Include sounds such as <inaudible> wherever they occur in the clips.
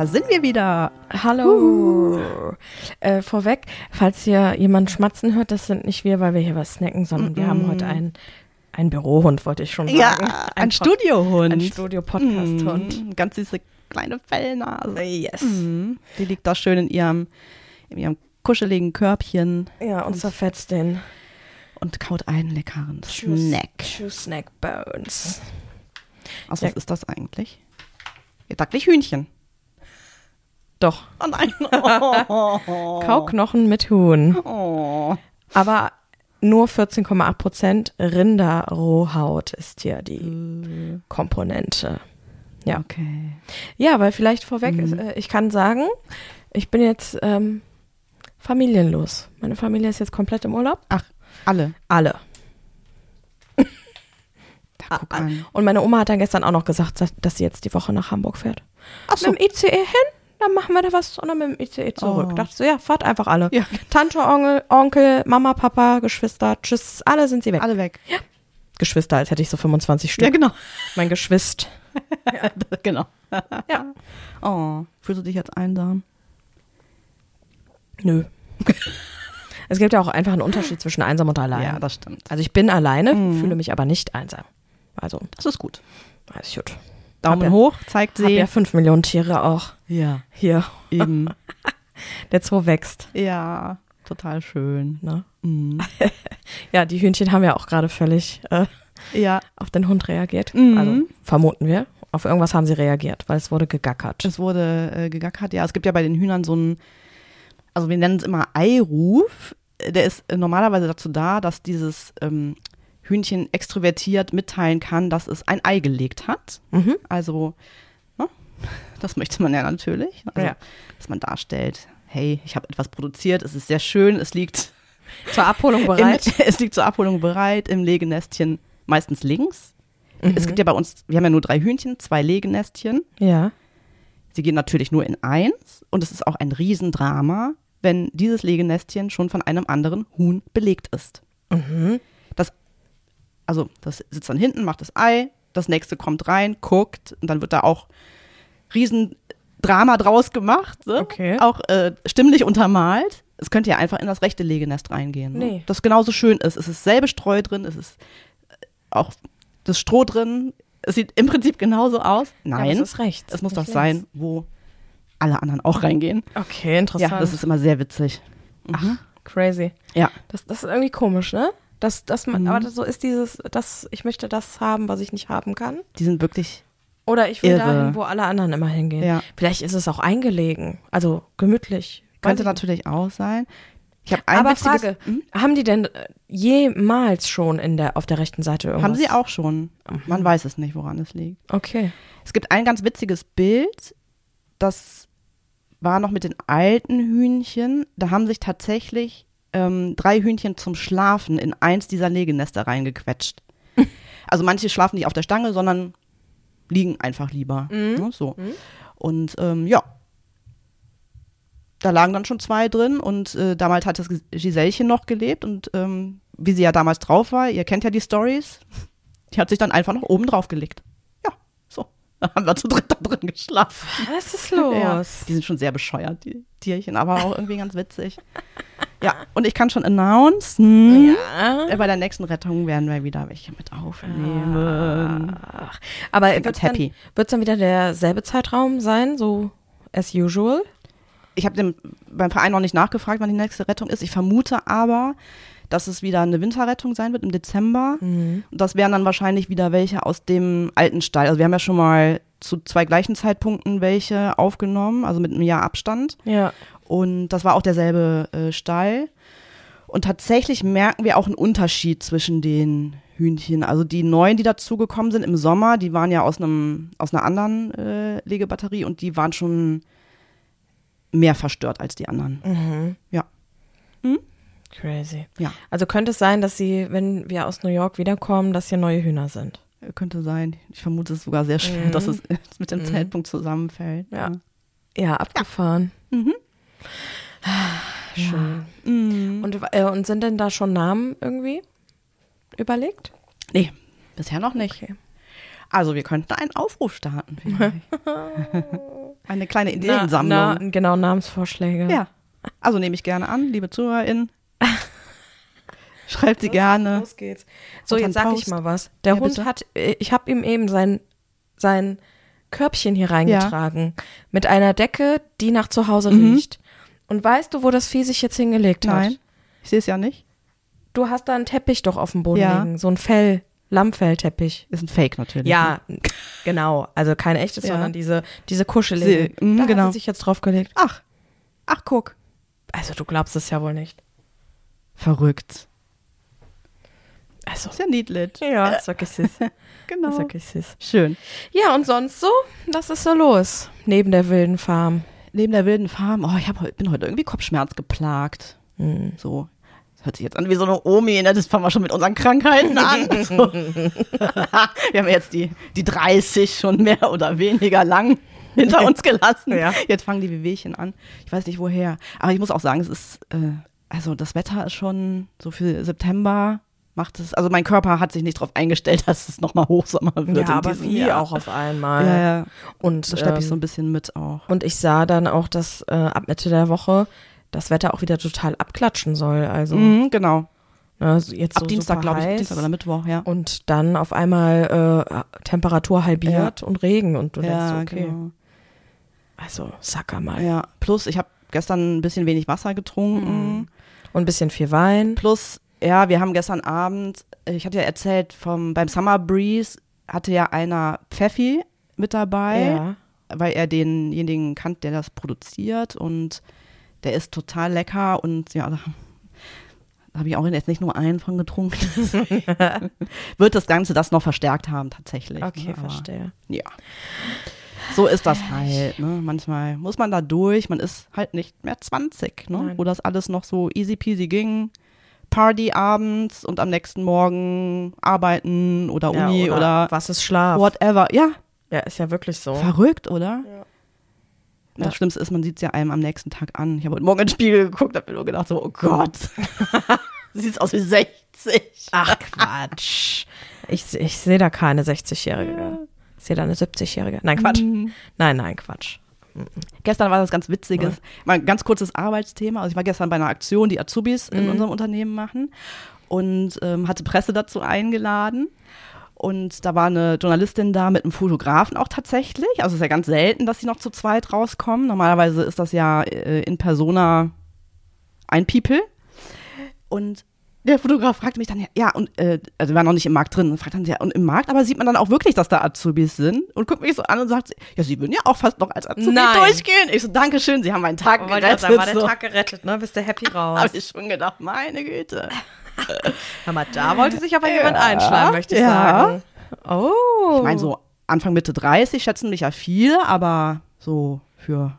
Da sind wir wieder. Hallo. Äh, vorweg, falls hier jemand schmatzen hört, das sind nicht wir, weil wir hier was snacken, sondern wir haben heute einen, einen Bürohund, wollte ich schon sagen. Ja, ein, Studiohund. Ein Studio-Podcast-Hund. Mm, Ganz süße kleine Fellnase. Yes. Mm, Die liegt da schön in ihrem, in ihrem kuscheligen Körbchen Ja, und zerfetzt den und kaut einen leckeren Snack. Chew Snack Bones. Was, Ja. was ist das eigentlich? Ihr sagt nicht Hühnchen. Doch. Oh nein. <laughs> Kauknochen mit Huhn. Oh. Aber nur 14,8 Prozent Rinderrohhaut ist hier die Komponente. Ja. Okay. Ja, weil vielleicht vorweg, ist, äh, ich kann sagen, ich bin jetzt ähm, familienlos. Meine Familie ist jetzt komplett im Urlaub. Ach, alle. Alle. <laughs> Da guck an. Und meine Oma hat dann gestern auch noch gesagt, dass- dass sie jetzt die Woche nach Hamburg fährt. Ach so. Mit dem ICE hin, dann machen wir da was und dann mit dem ICE zurück. Oh. Dachte so, ja, fahrt einfach alle. Ja. Tante, Onkel, Onkel, Mama, Papa, Geschwister, tschüss, alle sind sie weg. Alle weg. Geschwister, als hätte ich so 25 Stück. Ja, genau. Mein Geschwist. <laughs> genau. Ja. Oh, fühlst du dich jetzt einsam? Nö. es gibt ja auch einfach einen Unterschied zwischen einsam und allein. Ja, das stimmt. Also ich bin alleine, Mhm. fühle mich aber nicht einsam. Also, Das ist gut. ich gut. Daumen Hab ja- hoch, zeigt sie. ja fünf Millionen Tiere auch ja, hier. eben. <laughs> Der Zoo wächst. ja, total schön. Ne? Mhm. <laughs> Ja, die Hühnchen haben ja auch gerade völlig äh, Ja, auf den Hund reagiert. Mhm. Also vermuten wir. Auf irgendwas haben sie reagiert, weil es wurde gegackert. es wurde äh, gegackert. Ja, es gibt ja bei den Hühnern so einen, also wir nennen es immer Eiruf. Der ist normalerweise dazu da, dass dieses ähm, Hühnchen extrovertiert mitteilen kann, dass es ein Ei gelegt hat. Mhm. Also, ne? das möchte man ja natürlich. Also, Ja. dass man darstellt, hey, ich habe etwas produziert, es ist sehr schön, es liegt <laughs> Zur Abholung bereit. Im, <laughs> es liegt zur Abholung bereit im Legenestchen, meistens links. Es gibt ja bei uns, wir haben ja nur drei Hühnchen, zwei Legenestchen. ja. Sie gehen natürlich nur in eins und es ist auch ein Riesendrama, wenn dieses Legenestchen schon von einem anderen Huhn belegt ist. Mhm. Das, also das sitzt dann hinten, macht das Ei, das nächste kommt rein, guckt und dann wird da auch Riesendrama draus gemacht, ne? Okay. auch äh, stimmlich untermalt. Es könnte ja einfach in das rechte Legenest reingehen. Ne? Nee. Das genauso schön ist. Es ist selbe Streu drin, es ist äh, auch das Stroh drin. Es sieht im Prinzip genauso aus. Ja, Nein, aber es ist rechts. es muss das sein, wo alle anderen auch reingehen. Okay, interessant. Ja, das ist immer sehr witzig. Ach, crazy. Ja. Das, das ist irgendwie komisch, ne? Das, das man, Mhm. Aber so ist dieses, das, ich möchte das haben, was ich nicht haben kann. Die sind wirklich, Oder ich will Irre. dahin, wo alle anderen immer hingehen. Ja. Vielleicht ist es auch eingelegen, also gemütlich. könnte natürlich auch sein. Ich habe Aber Frage, Hm? haben die denn äh, jemals schon in der, auf der rechten Seite irgendwas? Haben sie auch schon. Man weiß es nicht, woran es liegt. Okay. Es gibt ein ganz witziges Bild, das war noch mit den alten Hühnchen. Da haben sich tatsächlich ähm, drei Hühnchen zum Schlafen in eins dieser Legenester reingequetscht. <laughs> Also manche schlafen nicht auf der Stange, sondern liegen einfach lieber. Ne, so. Und ähm, ja, da lagen dann schon zwei drin und äh, damals hat das Gis- Gisellchen noch gelebt und ähm, wie sie ja damals drauf war, ihr kennt ja die Stories, <laughs> die hat sich dann einfach noch oben drauf gelegt. Ja. <laughs> Da haben wir zu dritt da drin geschlafen. Was ist Ja, los? die sind schon sehr bescheuert, die Tierchen, aber auch irgendwie ganz witzig. <laughs> Ja, und ich kann schon announcen, Ja. bei der nächsten Rettung werden wir wieder welche mit aufnehmen. Ach. Aber wird es dann, wird's dann wieder derselbe Zeitraum sein, so as usual? Ich habe beim Verein noch nicht nachgefragt, wann die nächste Rettung ist. Ich vermute aber, dass es wieder eine Winterrettung sein wird im Dezember. Mhm. Und das wären dann wahrscheinlich wieder welche aus dem alten Stall. Also wir haben ja schon mal zu zwei gleichen Zeitpunkten welche aufgenommen, also mit einem Jahr Abstand. Ja. Und das war auch derselbe äh, Stall. Und tatsächlich merken wir auch einen Unterschied zwischen den Hühnchen. Also die neuen, die dazugekommen sind im Sommer, die waren ja aus einem aus einer anderen äh, Legebatterie und die waren schon mehr verstört als die anderen. Mhm. Ja. Crazy. Ja. Also könnte es sein, dass sie, wenn wir aus New York wiederkommen, dass hier neue Hühner sind? Könnte sein. Ich vermute es sogar sehr schwer, Mhm. dass es mit dem Mhm. Zeitpunkt zusammenfällt. Ja. Ja, abgefahren. Mhm. Schön. Mhm. Und, äh, und sind denn da schon Namen irgendwie überlegt? Nee, bisher noch nicht. Okay. Also wir könnten einen Aufruf starten. <laughs> Eine kleine Na, Ideensammlung. na, genau, Namensvorschläge. Ja. Also nehme ich gerne an, liebe ZuhörerInnen. <laughs> Schreibt sie gerne. Los geht's. So, jetzt sag ich mal was. Der Ja, Hund bitte. hat, äh, ich habe ihm eben sein, sein Körbchen hier reingetragen. Mit einer Decke, die nach zu Hause Mhm. riecht. Und weißt du, wo das Vieh sich jetzt hingelegt hat? Nein, ich sehe es ja nicht. Du hast da einen Teppich doch auf dem Boden Ja. liegen. So ein Fell, Lammfellteppich. Ist ein Fake natürlich. Ja, <laughs> genau. Also kein echtes, Ja. sondern diese, diese kuschelige. Sie- mhm, da genau. hat sie sich jetzt draufgelegt. Ach, ach guck. Also du glaubst es ja wohl nicht. Verrückt. Also. Ist ja niedlich. Ja, ist wirklich süß. Genau. Ist wirklich süß. Schön. Ja, und sonst so? Was ist so los? Neben der wilden Farm. Neben der wilden Farm, oh, ich hab, bin heute irgendwie Kopfschmerz geplagt. Hm. So. Das hört sich jetzt an wie so eine Omi, ne? das fangen wir schon mit unseren Krankheiten an. <laughs> So. <laughs> wir haben jetzt die, die 30 schon mehr oder weniger lang hinter <laughs> uns gelassen. Ja. Jetzt fangen die Wehwehchen an. Ich weiß nicht woher. Aber ich muss auch sagen, es ist, äh, also das Wetter ist schon so für September macht es, also mein Körper hat sich nicht darauf eingestellt, <laughs> dass es nochmal Hochsommer wird. Ja, aber wie Jahr. auch auf einmal. Ja, ja. Und, Das schleppe ich so ähm, ein bisschen mit auch. und ich sah dann auch, dass äh, ab Mitte der Woche das Wetter auch wieder total abklatschen soll. Also Mhm, genau. ne, so jetzt Ab so Dienstag, glaube ich, heiß. Dienstag oder Mittwoch, ja. Und dann auf einmal äh, Temperatur halbiert und Regen und du ja, denkst, okay, genau. also sacker mal. Ja, plus ich habe gestern ein bisschen wenig Wasser getrunken. Und ein bisschen viel Wein. Plus, ja, wir haben gestern Abend, ich hatte ja erzählt, vom, beim Summer Breeze hatte ja einer Pfeffi mit dabei, Ja. weil er denjenigen kannt, der das produziert und der ist total lecker und ja, da <laughs> habe ich auch jetzt nicht nur einen von getrunken. <laughs> Wird das Ganze das noch verstärkt haben, tatsächlich. Okay, ne, verstehe. Ja. So ist das halt. Ne? Manchmal muss man da durch. Man ist halt nicht mehr 20, ne? Nein. wo das alles noch so easy peasy ging. Party abends und am nächsten Morgen arbeiten oder Ja, Uni oder, was ist Schlaf? whatever. Ja, Ja, ist ja wirklich so. verrückt, oder? Ja. Das Ja. Schlimmste ist, man sieht es ja einem am nächsten Tag an. Ich habe heute Morgen in den Spiegel geguckt, habe mir nur gedacht, so, oh Gott, <laughs> sieht aus wie 60. Ach Quatsch. Ich, ich sehe da keine 60-Jährige. Ich sehe da eine 70-Jährige. Nein, Quatsch. Mhm. Nein, nein, Quatsch. Gestern war das ganz Witziges, mal ein ganz kurzes Arbeitsthema. Also ich war gestern bei einer Aktion, die Azubis in Mhm. unserem Unternehmen machen und ähm, hatte Presse dazu eingeladen. Und da war eine Journalistin da mit einem Fotografen auch tatsächlich. Also es ist ja ganz selten, dass sie noch zu zweit rauskommen. Normalerweise ist das ja äh, in Persona ein People. Und der Fotograf fragte mich dann, ja, ja und äh, also wir waren noch nicht im Markt drin, und fragt dann, ja, und im Markt, aber sieht man dann auch wirklich, dass da Azubis sind? Und guckt mich so an und sagt, ja, sie würden ja auch fast noch als Azubi Nein. durchgehen. Ich so, Dankeschön, sie haben meinen Tag Aber gerettet. da war der so. Tag gerettet, ne? Bist du happy <laughs> raus. Habe ich schon gedacht, meine Güte. <laughs> Hör mal, da wollte sich aber Ja. jemand einschlagen, möchte ich Ja. sagen. Oh. Ich meine, so Anfang, Mitte 30 schätzen mich ja viele, aber so für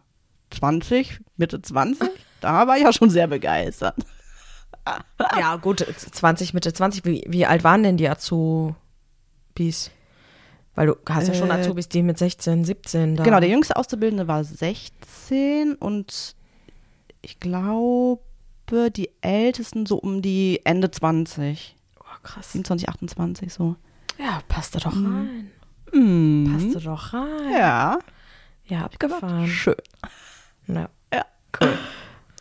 20, Mitte 20, da war ich ja schon sehr begeistert. <laughs> Ja, gut, 20, Mitte 20. Wie, wie alt waren denn die Azubis? Weil du hast ja schon Äh, Azubis, die mit 16, 17 da. Genau, der jüngste Auszubildende war 16 und ich glaube, die ältesten so um die Ende 20. Oh, krass. 27, 28 so. Ja, passt da doch rein. Mhm. Passt da doch rein. Ja, Ja, abgefahren. schön. Ja. Ja, cool.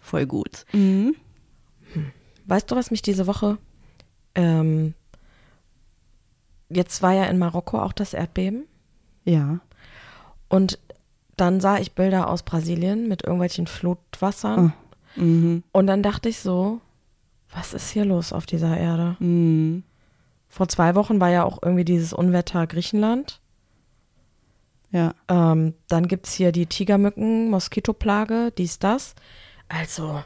Voll gut. Mhm. Weißt du, was mich diese Woche ähm, jetzt war ja in Marokko auch das Erdbeben Ja. und dann sah ich Bilder aus Brasilien mit irgendwelchen Flutwassern Mhm. und dann dachte ich so, was ist hier los auf dieser Erde? Mhm. Vor zwei Wochen war ja auch irgendwie dieses Unwetter Griechenland. Ja. Ähm, dann gibt's hier die Tigermücken, Moskitoplage, dies, das. Also,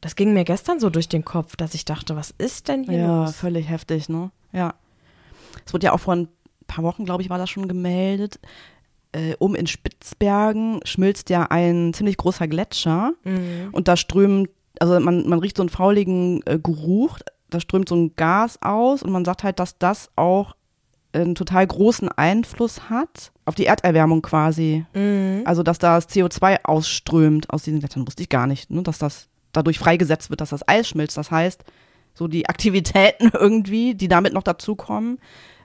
das ging mir gestern so durch den Kopf, dass ich dachte, was ist denn hier Ja, los? völlig heftig, ne? Ja. Es wurde ja auch vor ein paar Wochen, glaube ich, war das schon gemeldet. Äh, oben in Spitzbergen schmilzt ja ein ziemlich großer Gletscher Mhm. und da strömt, also man, man riecht so einen fauligen äh, Geruch, da strömt so ein Gas aus und man sagt halt, dass das auch einen total großen Einfluss hat auf die Erderwärmung quasi. Mhm. Also, dass da das CO2 ausströmt aus diesen Gletschern, wusste ich gar nicht, ne? dass das dadurch freigesetzt wird, dass das Eis schmilzt. Das heißt, so die Aktivitäten <laughs> irgendwie, die damit noch dazukommen,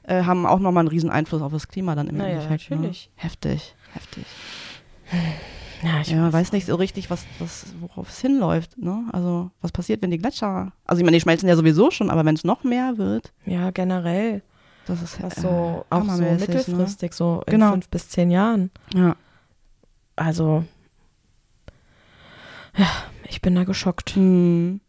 äh, haben auch nochmal einen riesen Einfluss auf das Klima dann im Naja, Endeffekt. natürlich. Ne? Heftig, heftig. Ja, ich Ja, man weiß nicht so richtig, was, was, worauf es hinläuft. Ne? Also, was passiert, wenn die Gletscher. Also, ich meine, die schmelzen ja sowieso schon, aber wenn es noch mehr wird, ja, generell. das ist Das äh, so auch so ne? mittelfristig, so in Genau. fünf bis zehn Jahren. Ja. Also, ja, ich bin da geschockt Hm.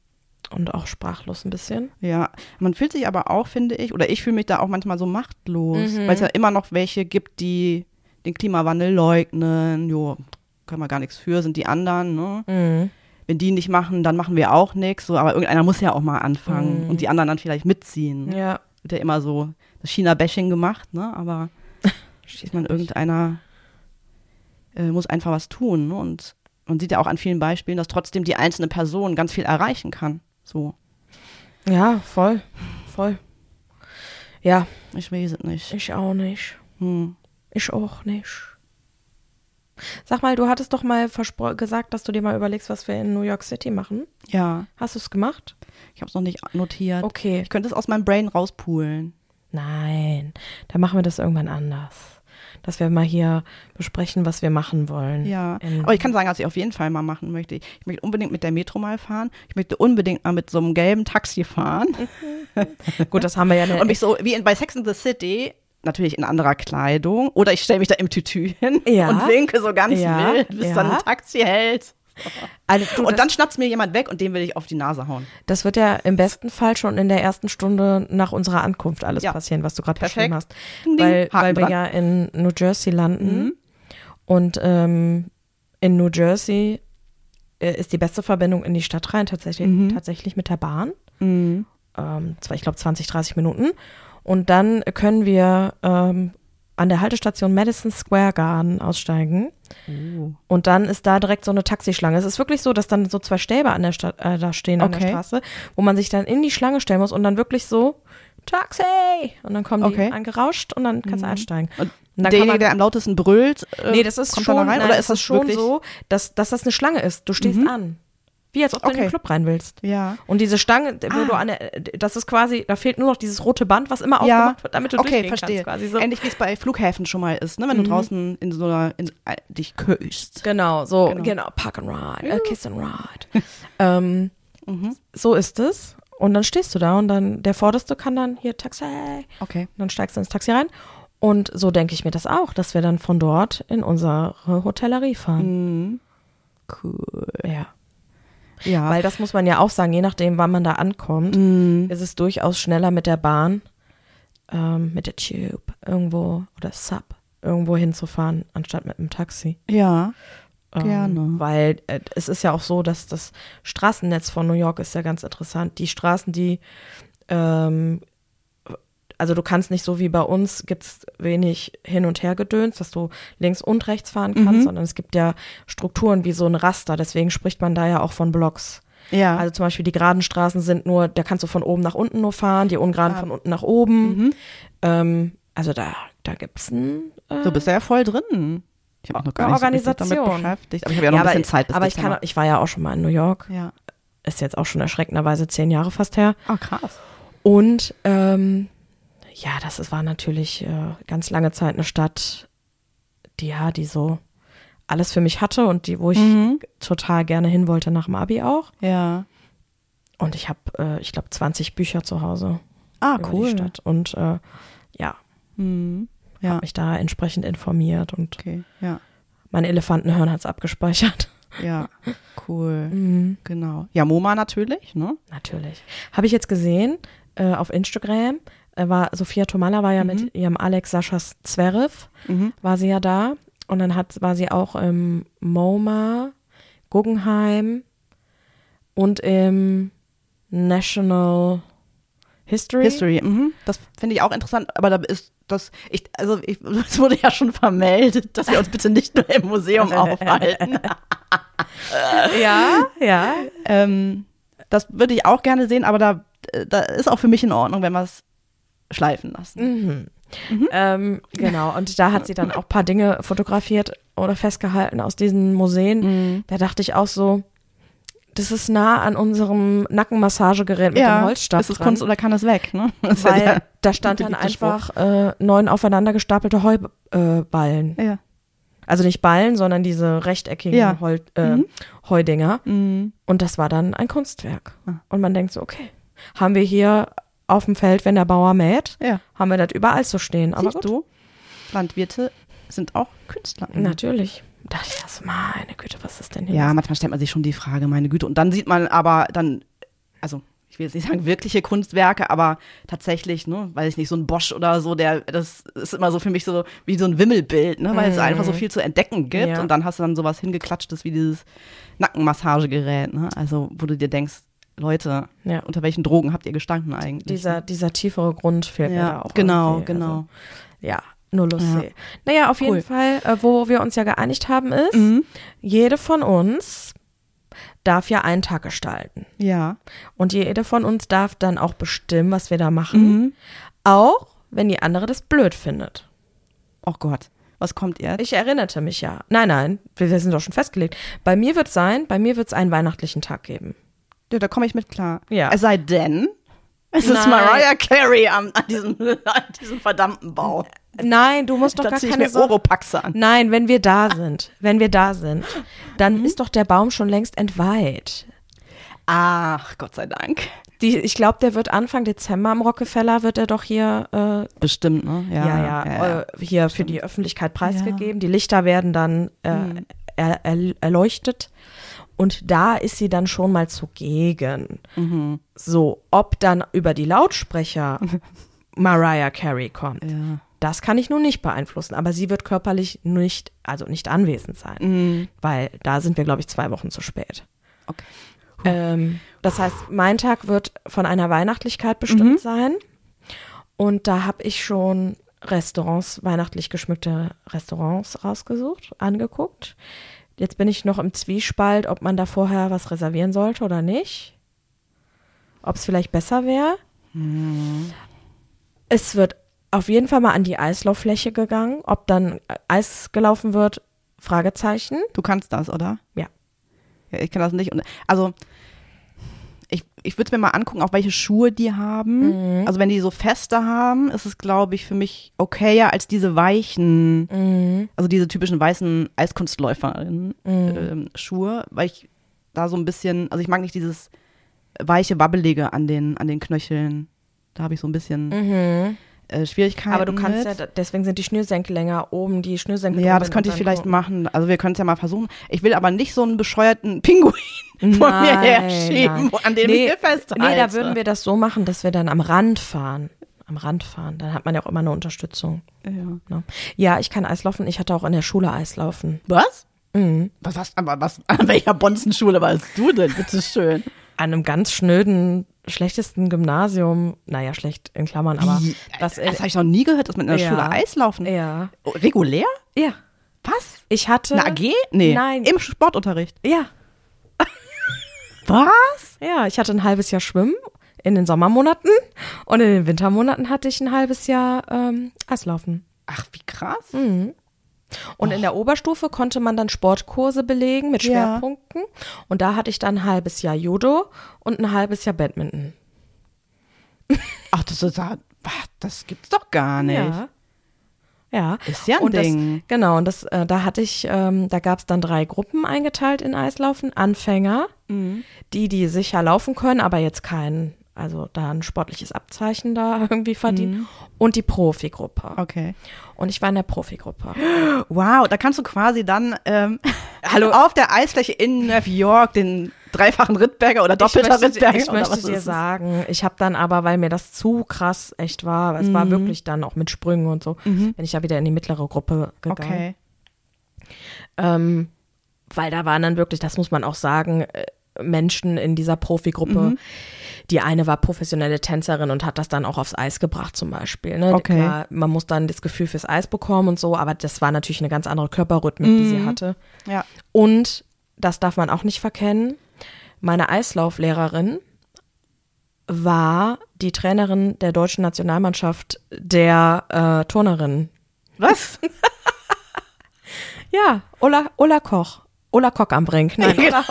und auch sprachlos ein bisschen. Ja, man fühlt sich aber auch, finde ich, oder ich fühle mich da auch manchmal so machtlos, Mhm. weil es ja immer noch welche gibt, die den Klimawandel leugnen. Jo, können wir gar nichts für, sind die anderen. Ne? Mhm. Wenn die nicht machen, dann machen wir auch nichts. So, aber irgendeiner muss ja auch mal anfangen Mhm. und die anderen dann vielleicht mitziehen. Ja, Wird ja immer so das China-Bashing gemacht, ne? Aber <laughs> ich meine, irgendeiner äh, muss einfach was tun. Ne? Und man sieht ja auch an vielen Beispielen, dass trotzdem die einzelne Person ganz viel erreichen kann. So, ja, voll, voll. Ja, ich weiß es nicht. ich auch nicht. Hm. Ich auch nicht. Sag mal, du hattest doch mal gesagt, dass du dir mal überlegst, was wir in New York City machen. Ja, Hast du es gemacht? ich habe es noch nicht notiert. Okay. Ich könnte es aus meinem Brain rauspulen. Nein, dann machen wir das irgendwann anders. Dass wir mal hier besprechen, was wir machen wollen. Ja, aber ich kann sagen, was ich auf jeden Fall mal machen möchte. Ich möchte unbedingt mit der Metro mal fahren. Ich möchte unbedingt mal mit so einem gelben Taxi fahren. <laughs> Gut, das haben wir ja. Und mich so, wie in, bei Sex in the City, natürlich in anderer Kleidung. Oder ich stelle mich da im Tütü hin Ja. und winke so ganz Ja, wild, bis ja. dann ein Taxi hält. Also, du, und dann schnappt mir jemand weg und dem will ich auf die Nase hauen. das wird ja im besten Fall schon in der ersten Stunde nach unserer Ankunft alles Ja. passieren, was du gerade beschrieben hast. Ding, Weil, weil wir ja in New Jersey landen. Mhm. Und ähm, in New Jersey äh, ist die beste Verbindung in die Stadt rein tatsächlich, Mhm. tatsächlich mit der Bahn. Mhm. ähm, zwar, ich glaube, 20, 30 Minuten. Und dann können wir ähm, an der Haltestation Madison Square Garden aussteigen. Oh. Und dann ist da direkt so eine Taxischlange. Es ist wirklich so, dass dann so zwei Stäbe an der Stadt, äh, da stehen an der Okay. Straße, wo man sich dann in die Schlange stellen muss und dann wirklich so Taxi! Und dann kommen die Okay. angerauscht und dann kannst du einsteigen. Und Und derjenige, man, der am lautesten brüllt, äh, nee, das ist kommt schon, da rein? nein, oder das ist das schon wirklich? so, dass, dass das eine Schlange ist. Du stehst Mhm. an. Wie als ob du in den. Club rein willst. Ja. Und diese Stange, wo Ah. du an der, das ist quasi, da fehlt nur noch dieses rote Band, was immer Ja. aufgemacht wird, damit du Okay, durchgehen verstehe. kannst. Quasi so. Ähnlich wie es bei Flughäfen schon mal ist, ne? wenn Mhm. du draußen in so einer, in, äh, dich köst. Genau, so, Genau. genau, Park and Ride, äh, Kiss and Ride. <laughs> ähm, Mhm. so ist es. Und dann stehst du da und dann der Vorderste kann dann hier Taxi. Und Okay. dann steigst du ins Taxi rein. Und so denke ich mir das auch, dass wir dann von dort in unsere Hotellerie fahren. Mhm. Cool. Ja. Ja. Weil das muss man ja auch sagen, je nachdem, wann man da ankommt, Mhm. ist es durchaus schneller mit der Bahn, ähm, mit der Tube irgendwo oder Sub irgendwo hinzufahren, anstatt mit einem Taxi. Ja. Ähm, Gerne. Weil äh, es ist ja auch so, dass das Straßennetz von New York ist ja ganz interessant. Die Straßen, die, ähm, also du kannst nicht so wie bei uns, gibt's wenig hin und her gedöns, dass du links und rechts fahren kannst, Mhm. sondern es gibt ja Strukturen wie so ein Raster. Deswegen spricht man da ja auch von Blocks. Ja. Also zum Beispiel die geraden Straßen sind nur, da kannst du von oben nach unten nur fahren, die ungeraden Ah. von unten nach oben. mhm. Ähm, also da, da gibt's ein. Äh, Du bist ja voll drin. Ich habe noch gar nicht so richtig damit Organisation. beschäftigt. Aber ich habe ja noch ein aber, bisschen Zeit bis aber ich, kann, auch- ich war ja auch schon mal in New York. Ja. Ist jetzt auch schon erschreckenderweise zehn Jahre fast her. Oh, krass. Und ähm, ja, das ist, war natürlich äh, ganz lange Zeit eine Stadt, die ja, die so alles für mich hatte und die, wo ich Mhm. total gerne hin wollte nach dem Abi auch. Ja. Und ich habe, äh, ich glaube, 20 Bücher zu Hause Ah, über cool. die Stadt. Und äh, ja, Mhm. Ja. habe mich da entsprechend informiert und Okay. Ja. mein Elefantenhirn hat's abgespeichert. Ja. Cool. <laughs> Mhm. Genau. Ja, MoMA natürlich, ne? Natürlich. Habe ich jetzt gesehen äh, auf Instagram, war Sophia Tomala war ja Mhm. mit ihrem Alex Saschas Zverev, Mhm. war sie ja da. Und dann hat, war sie auch im MoMA, Guggenheim und im National History. History, mhm. das finde ich auch interessant, aber da ist das, ich, also ich, <laughs> es wurde ja schon vermeldet, dass wir uns bitte nicht nur im Museum <laughs> aufhalten. <laughs> Ja, ja. ähm, das würde ich auch gerne sehen, aber da, da ist auch für mich in Ordnung, wenn wir es schleifen lassen. Mhm. Ähm, genau, und da hat sie dann auch ein paar Dinge fotografiert oder festgehalten aus diesen Museen. Mhm. Da dachte ich auch so, das ist nah an unserem Nackenmassagegerät mit dem Holzstab ist es dran. Kunst oder kann es weg, ne? <laughs> Das ja weil der da stand dann einfach äh, neun aufeinander gestapelte Heuballen. Äh. Ja. Also nicht Ballen, sondern diese rechteckigen Ja. Hol äh, Heudinger. Mhm. Und das war dann ein Kunstwerk. Ah. Und man denkt so, okay, haben wir hier auf dem Feld, wenn der Bauer mäht, Ja. haben wir das überall zu stehen. Aber Siehst gut, du, Landwirte sind auch Künstler. natürlich. Da dachte ich erst, meine Güte, was ist denn hier? Ja, manchmal stellt man sich schon die Frage, meine Güte. Und dann sieht man aber dann, also ich will jetzt nicht sagen wirkliche Kunstwerke, aber tatsächlich, ne, weiß ich nicht, so ein Bosch oder so, der, das ist immer so für mich so wie so ein Wimmelbild, ne, weil es einfach so viel zu entdecken gibt. Ja. Und dann hast du dann sowas hingeklatschtes wie dieses Nackenmassagegerät, ne, also wo du dir denkst, Leute, Ja. unter welchen Drogen habt ihr gestanden eigentlich? Dieser, dieser tiefere Grund fehlt mir da ja, auch. genau, genau. Also, ja, nur lustig. Ja. Naja, auf Cool. jeden Fall, äh, wo wir uns ja geeinigt haben, ist, Mhm. jede von uns darf ja einen Tag gestalten. Ja. Und jede von uns darf dann auch bestimmen, was wir da machen. Mhm. Auch wenn die andere das blöd findet. Oh Gott, was kommt jetzt? Ich erinnerte mich ja. Nein, nein, wir, sind doch schon festgelegt. Bei mir wird sein, bei mir wird es einen weihnachtlichen Tag geben. Ja, da komme ich mit klar. Ja. Es sei denn, es ist Nein. Mariah Carey am, an, diesem, <laughs> an diesem verdammten Bau. Nein, du musst doch Da gar ziehe ich keine mir. Oropaxe an. Nein, wenn wir da sind, wenn wir da sind, dann Mhm. ist doch der Baum schon längst entweiht. Ach, Gott sei Dank. Die, ich glaube, der wird Anfang Dezember am Rockefeller, wird er doch hier, äh, Bestimmt, ne? ja, ja, Äh, hier für die Öffentlichkeit preisgegeben. Die Lichter werden dann äh, Mhm. er, er, erleuchtet. Und da ist sie dann schon mal zugegen. Mhm. So, ob dann über die Lautsprecher <laughs> Mariah Carey kommt, Ja. das kann ich nun nicht beeinflussen. Aber sie wird körperlich nicht, also nicht anwesend sein. Mhm. Weil da sind wir, glaube ich, zwei Wochen zu spät. Okay. Ähm, das heißt, mein Tag wird von einer Weihnachtlichkeit bestimmt sein. Und da habe ich schon Restaurants, weihnachtlich geschmückte Restaurants rausgesucht, angeguckt. Jetzt bin ich noch im Zwiespalt, ob man da vorher was reservieren sollte oder nicht. Ob es vielleicht besser wäre. Es wird auf jeden Fall mal an die Eislauffläche gegangen. Ob dann Eis gelaufen wird, Fragezeichen. Du kannst das, oder? Ja. Ja, ich kann das nicht. Und, also, ich, würde mir mal angucken, auch welche Schuhe die haben. Mhm. Also, wenn die so feste haben, ist es, glaube ich, für mich okayer als diese weichen, Mhm. also diese typischen weißen Eiskunstläufer-Schuhe, weil ich da so ein bisschen, also ich mag nicht dieses weiche, wabbelige an den, an den Knöcheln. Da habe ich so ein bisschen äh, Schwierigkeiten. Aber du kannst mit. ja, deswegen sind die Schnürsenkel länger oben, die Schnürsenkel. Ja, das könnte ich vielleicht Ko- machen. Also wir können es ja mal versuchen. Ich will aber nicht so einen bescheuerten Pinguin <laughs> vor mir Nein, herschieben, nein. wo- an dem nee, ich festhalte. Nee, da würden wir das so machen, dass wir dann am Rand fahren. Am Rand fahren. Dann hat man ja auch immer eine Unterstützung. Ja. Ne? Ja, ich kann Eislaufen. Ich hatte auch in der Schule Eislaufen. Was? Mhm. Was hast aber was? An welcher Bonzenschule warst du denn? Bitte schön. An einem ganz schnöden, schlechtesten Gymnasium. Naja, schlecht in Klammern, aber Wie? das, das habe ich noch nie gehört, dass man in der Ja. Schule Eislaufen. ja. Oh, regulär? Ja. Was? Ich hatte. Eine AG? Nee. Nein. Im Sportunterricht. Ja. <laughs> Was? Ja, ich hatte ein halbes Jahr Schwimmen in den Sommermonaten und in den Wintermonaten hatte ich ein halbes Jahr ähm, Eislaufen. Ach, wie krass. Mhm. Und in der Oberstufe konnte man dann Sportkurse belegen mit Ja. Schwerpunkten. Und da hatte ich dann ein halbes Jahr Judo und ein halbes Jahr Badminton. Ach, das ist ja, das gibt's doch gar nicht. Ja. Ja. Ist ja ein und Ding. Das, genau, und das, äh, da hatte ich, ähm, da gab es dann drei Gruppen eingeteilt in Eislaufen. Anfänger, Mhm. die, die sicher laufen können, aber jetzt kein, also da ein sportliches Abzeichen da <laughs> irgendwie verdienen. Und die Profigruppe. Okay. Und ich war in der Profigruppe. <gasps> Wow, da kannst du quasi dann ähm, <laughs> Hallo. auf der Eisfläche in New York den dreifachen Rittberger oder doppelter ich Rittberger ich möchte dir sagen, ich habe dann aber, weil mir das zu krass echt war, es Mhm. war wirklich dann auch mit Sprüngen und so, bin ich da wieder in die mittlere Gruppe gegangen. Okay. Ähm, weil da waren dann wirklich, das muss man auch sagen, äh, Menschen in dieser Profigruppe. Mhm. Die eine war professionelle Tänzerin und hat das dann auch aufs Eis gebracht zum Beispiel. Ne? Okay. Klar, man muss dann das Gefühl fürs Eis bekommen und so, aber das war natürlich eine ganz andere Körperrhythmik, die Mhm. sie hatte. Ja. Und, das darf man auch nicht verkennen, meine Eislauflehrerin war die Trainerin der deutschen Nationalmannschaft der äh, Turnerin. Was? <laughs> Ja, Ulla, Ulla Koch. Ulla Kock am Brink. Nein, Ulla, <laughs>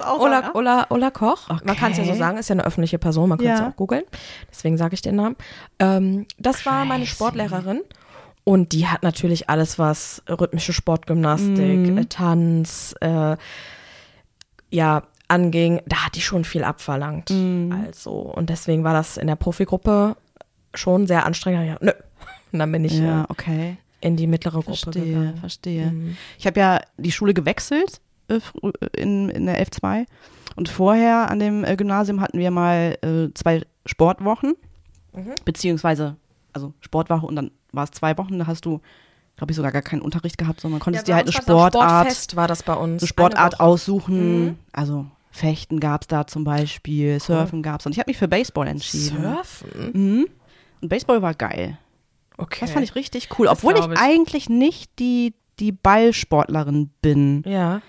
auch Ulla, sagen, Ulla, Ulla Koch. Man kann es ja so Okay. sagen, ist ja eine öffentliche Person, man könnte es Ja. auch googeln. Deswegen sage ich den Namen. Ähm, das war meine Crazy. Sportlehrerin. Und die hat natürlich alles, was rhythmische Sportgymnastik, Mhm. äh, Tanz, äh, ja, anging, da hat die schon viel abverlangt. Mhm. Also, und deswegen war das in der Profigruppe schon sehr anstrengend. Ja, nö. Und <laughs> dann bin ich Ja, äh, okay. In die mittlere Gruppe Verstehe, gegangen. verstehe. Mhm. Ich habe ja die Schule gewechselt äh, frü- in, in der F2 und vorher an dem äh, Gymnasium hatten wir mal äh, zwei Sportwochen, Mhm. beziehungsweise also Sportwoche und dann war es zwei Wochen, da hast du, glaube ich, sogar gar keinen Unterricht gehabt, sondern konntest dir halt eine Sportart, Sportfest war das bei uns. eine Sportart Eine aussuchen. Mhm. Also Fechten gab es da zum Beispiel, Surfen gab es und ich habe mich für Baseball entschieden. Surfen? Mhm. Und Baseball war geil. Okay. Das fand ich richtig cool, Das obwohl ich, ich. eigentlich nicht die, die Ballsportlerin bin. Ja,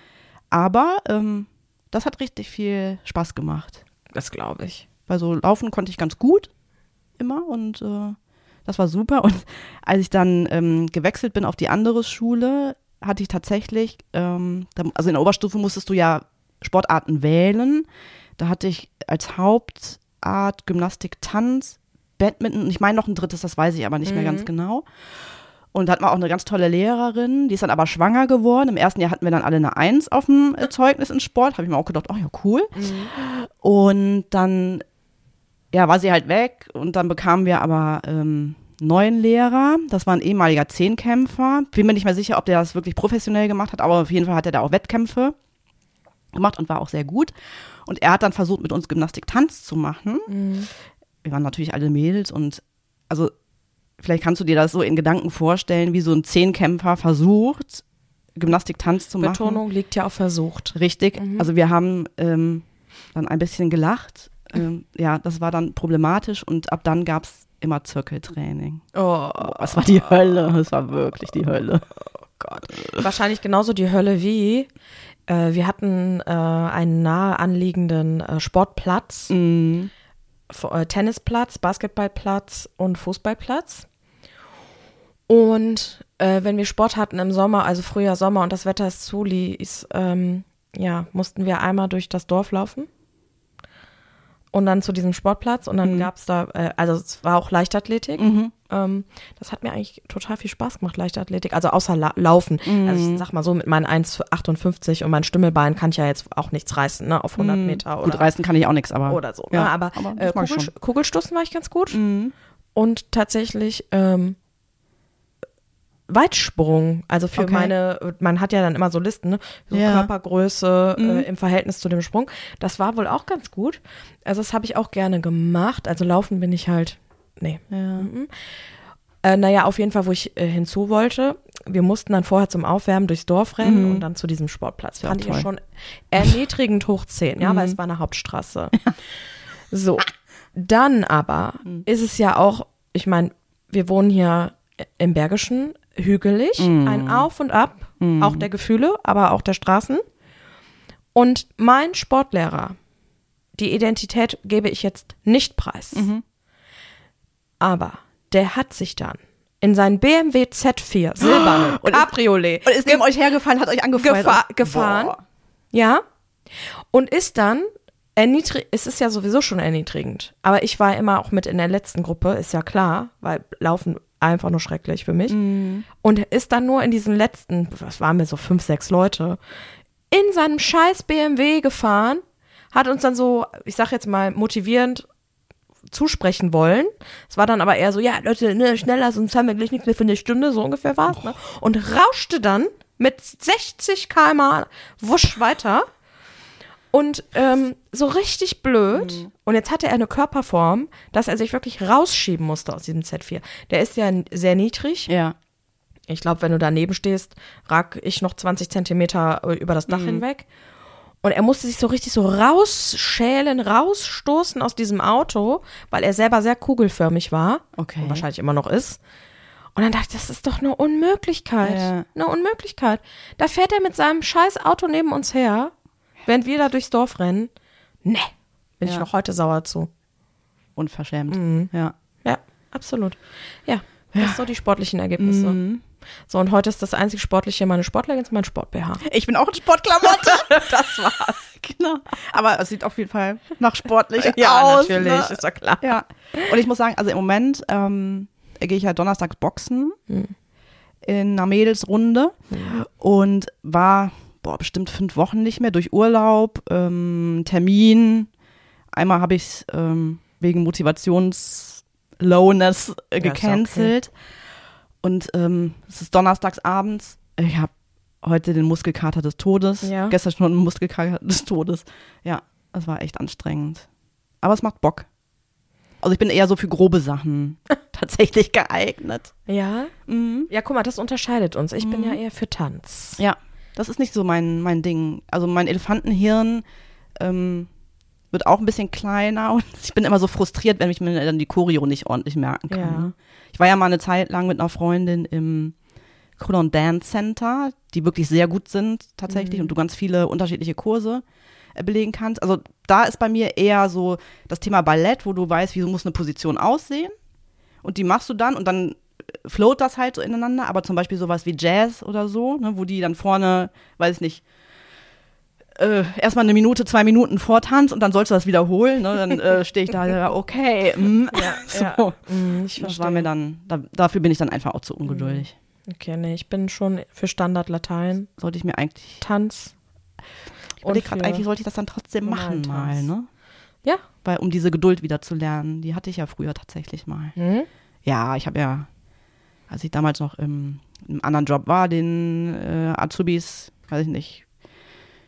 Aber ähm, das hat richtig viel Spaß gemacht. das glaube ich. Weil so laufen konnte ich ganz gut immer und äh, das war super. Und als ich dann ähm, gewechselt bin auf die andere Schule, hatte ich tatsächlich, ähm, also in der Oberstufe musstest du ja Sportarten wählen. Da hatte ich als Hauptart Gymnastik, Tanz, Badminton und ich meine noch ein drittes, das weiß ich aber nicht mehr Mhm. ganz genau. Und da hatten wir auch eine ganz tolle Lehrerin, die ist dann aber schwanger geworden. Im ersten Jahr hatten wir dann alle eine Eins auf dem äh, Zeugnis in Sport. Habe ich mir auch gedacht, oh ja, cool. Und dann ja, war sie halt weg und dann bekamen wir aber ähm, neuen Lehrer. Das war ein ehemaliger Zehnkämpfer. Bin mir nicht mehr sicher, ob der das wirklich professionell gemacht hat, aber auf jeden Fall hat er da auch Wettkämpfe gemacht und war auch sehr gut. Und er hat dann versucht, mit uns Gymnastik-Tanz zu machen. Wir waren natürlich alle Mädels und also vielleicht kannst du dir das so in Gedanken vorstellen, wie so ein Zehnkämpfer versucht, Gymnastik-Tanz zu machen. Betonung liegt ja auf versucht. Richtig. Also wir haben ähm, dann ein bisschen gelacht. Ähm, ja, das war dann problematisch und ab dann gab es immer Zirkeltraining. Oh das war die Hölle. Das war wirklich die Hölle. Gott. Wahrscheinlich genauso die Hölle wie äh, wir hatten äh, einen nahe anliegenden äh, Sportplatz, Mhm. Äh, Tennisplatz, Basketballplatz und Fußballplatz. Und äh, wenn wir Sport hatten im Sommer, also Frühjahr, Sommer und das Wetter es zuließ, ähm, ja, mussten wir einmal durch das Dorf laufen und dann zu diesem Sportplatz und dann Mhm. gab's da, äh, also es war auch Leichtathletik. Mhm. Ähm, das hat mir eigentlich total viel Spaß gemacht, Leichtathletik. Also außer La Laufen. Also Mhm. ich sag mal so, mit meinen 1,58 und meinen Stimmelbein kann ich ja jetzt auch nichts reißen, ne, auf 100 Meter oder, Gut, reißen kann ich auch nichts, aber. oder so. Ne? Ja, aber aber äh, Kugel. Kugelstoßen war ich ganz gut. Mhm. Und tatsächlich ähm, Weitsprung. Also für Okay. meine, man hat ja dann immer so Listen, ne? so Ja. Körpergröße Mhm. äh, im Verhältnis zu dem Sprung. Das war wohl auch ganz gut. Also das habe ich auch gerne gemacht. Also laufen bin ich halt, nee. Ja. Mhm. Äh, naja, auf jeden Fall, wo ich äh, hinzu wollte. Wir mussten dann vorher zum Aufwärmen durchs Dorf rennen Mhm. und dann zu diesem Sportplatz. Ja, Fand ich toll. schon erniedrigend hoch 10, ja, Mhm. weil es war eine Hauptstraße. <laughs> So. Dann aber Mhm. ist es ja auch, ich meine, wir wohnen hier im Bergischen, hügelig, Mhm. ein Auf und Ab, Mhm. auch der Gefühle, aber auch der Straßen. Und mein Sportlehrer, die Identität gebe ich jetzt nicht preis. Mhm. Aber der hat sich dann in sein BMW Z4 silberne <gasps> Und ist- Cabriolet Und ist neben euch hergefallen, hat euch angefeuert. gefa gefahren. Boah. Ja. Und ist dann erniedrigend, es ist ja sowieso schon erniedrigend. Aber ich war immer auch mit in der letzten Gruppe, ist ja klar, weil Laufen einfach nur schrecklich für mich. Mhm. Und ist dann nur in diesen letzten, was waren wir so, fünf, sechs Leute, in seinem scheiß BMW gefahren, hat uns dann so, ich sag jetzt mal, motivierend zusprechen wollen. Es war dann aber eher so, ja, Leute, ne, schneller, sonst haben wir gleich nichts mehr für eine Stunde, so ungefähr war es. Ne? Und rauschte dann mit 60 km wusch weiter. Und ähm, so richtig blöd. Und jetzt hatte er eine Körperform, dass er sich wirklich rausschieben musste aus diesem Z4. Der ist ja sehr niedrig. Ja. Ich glaube, wenn du daneben stehst, rag ich noch 20 Zentimeter äh, über das Dach hinweg. Und er musste sich so richtig so rausschälen, rausstoßen aus diesem Auto, weil er selber sehr kugelförmig war. Okay. Und wahrscheinlich immer noch ist. Und dann dachte ich, das ist doch eine Unmöglichkeit. Ja. Eine Unmöglichkeit. Da fährt er mit seinem scheiß Auto neben uns her, während wir da durchs Dorf rennen. Ne, bin ich Ja. noch heute sauer zu. Unverschämt. Mhm. Ja. Ja, absolut. Ja, das sind so die sportlichen Ergebnisse. Mhm. So, und heute ist das einzig Sportliche meine Sportleggings, mein Sport-BH. Ich bin auch in Sportklamotte. <laughs> Das war's. genau. Aber es sieht auf jeden Fall nach sportlich Ja, aus. natürlich, Ne? ist doch klar. Ja. Und ich muss sagen, also im Moment ähm, gehe ich ja donnerstags boxen Hm. in einer Mädelsrunde und war boah, bestimmt fünf Wochen nicht mehr durch Urlaub, ähm, Termin. Einmal habe ich es ähm, wegen Motivationslowness äh, Ja, ist ja gecancelt. Und ähm, es ist donnerstags abends. Ich habe heute den Muskelkater des Todes. Ja. Gestern schon einen Muskelkater des Todes. Ja, das war echt anstrengend. Aber es macht Bock. Also ich bin eher so für grobe Sachen <laughs> tatsächlich geeignet. Ja? Mhm. Ja, guck mal, das unterscheidet uns. Ich bin ja eher für Tanz. Ja, das ist nicht so mein, mein Ding. Also mein Elefantenhirn ähm, wird auch ein bisschen kleiner und <laughs> ich bin immer so frustriert, wenn ich mir dann die Choreo nicht ordentlich merken kann. Ja. Ich war ja mal eine Zeit lang mit einer Freundin im Colon Dance Center, die wirklich sehr gut sind tatsächlich und du ganz viele unterschiedliche Kurse äh, belegen kannst. Also da ist bei mir eher so das Thema Ballett, wo du weißt, wie muss eine Position aussehen und die machst du dann und dann äh, float das halt so ineinander, aber zum Beispiel sowas wie Jazz oder so, ne, wo die dann vorne, weiß ich nicht, äh, erstmal eine Minute, zwei Minuten vortanzt und dann sollst du das wiederholen, ne, dann äh, stehe ich da, <laughs> ja, okay, mm, <laughs> so. Mm, ich Das war mir dann, da, dafür bin ich dann einfach auch zu ungeduldig. Okay, nee, ich bin schon für Standard Latein, Sollte ich mir eigentlich, Tanz. ich für- gerade, eigentlich sollte ich das dann trotzdem machen mal, ne? Ja. Weil, um diese Geduld wieder zu lernen, die hatte ich ja früher tatsächlich mal. Hm? Ja, ich habe ja, als ich damals noch im, im anderen Job war, den äh, Azubis, weiß ich nicht,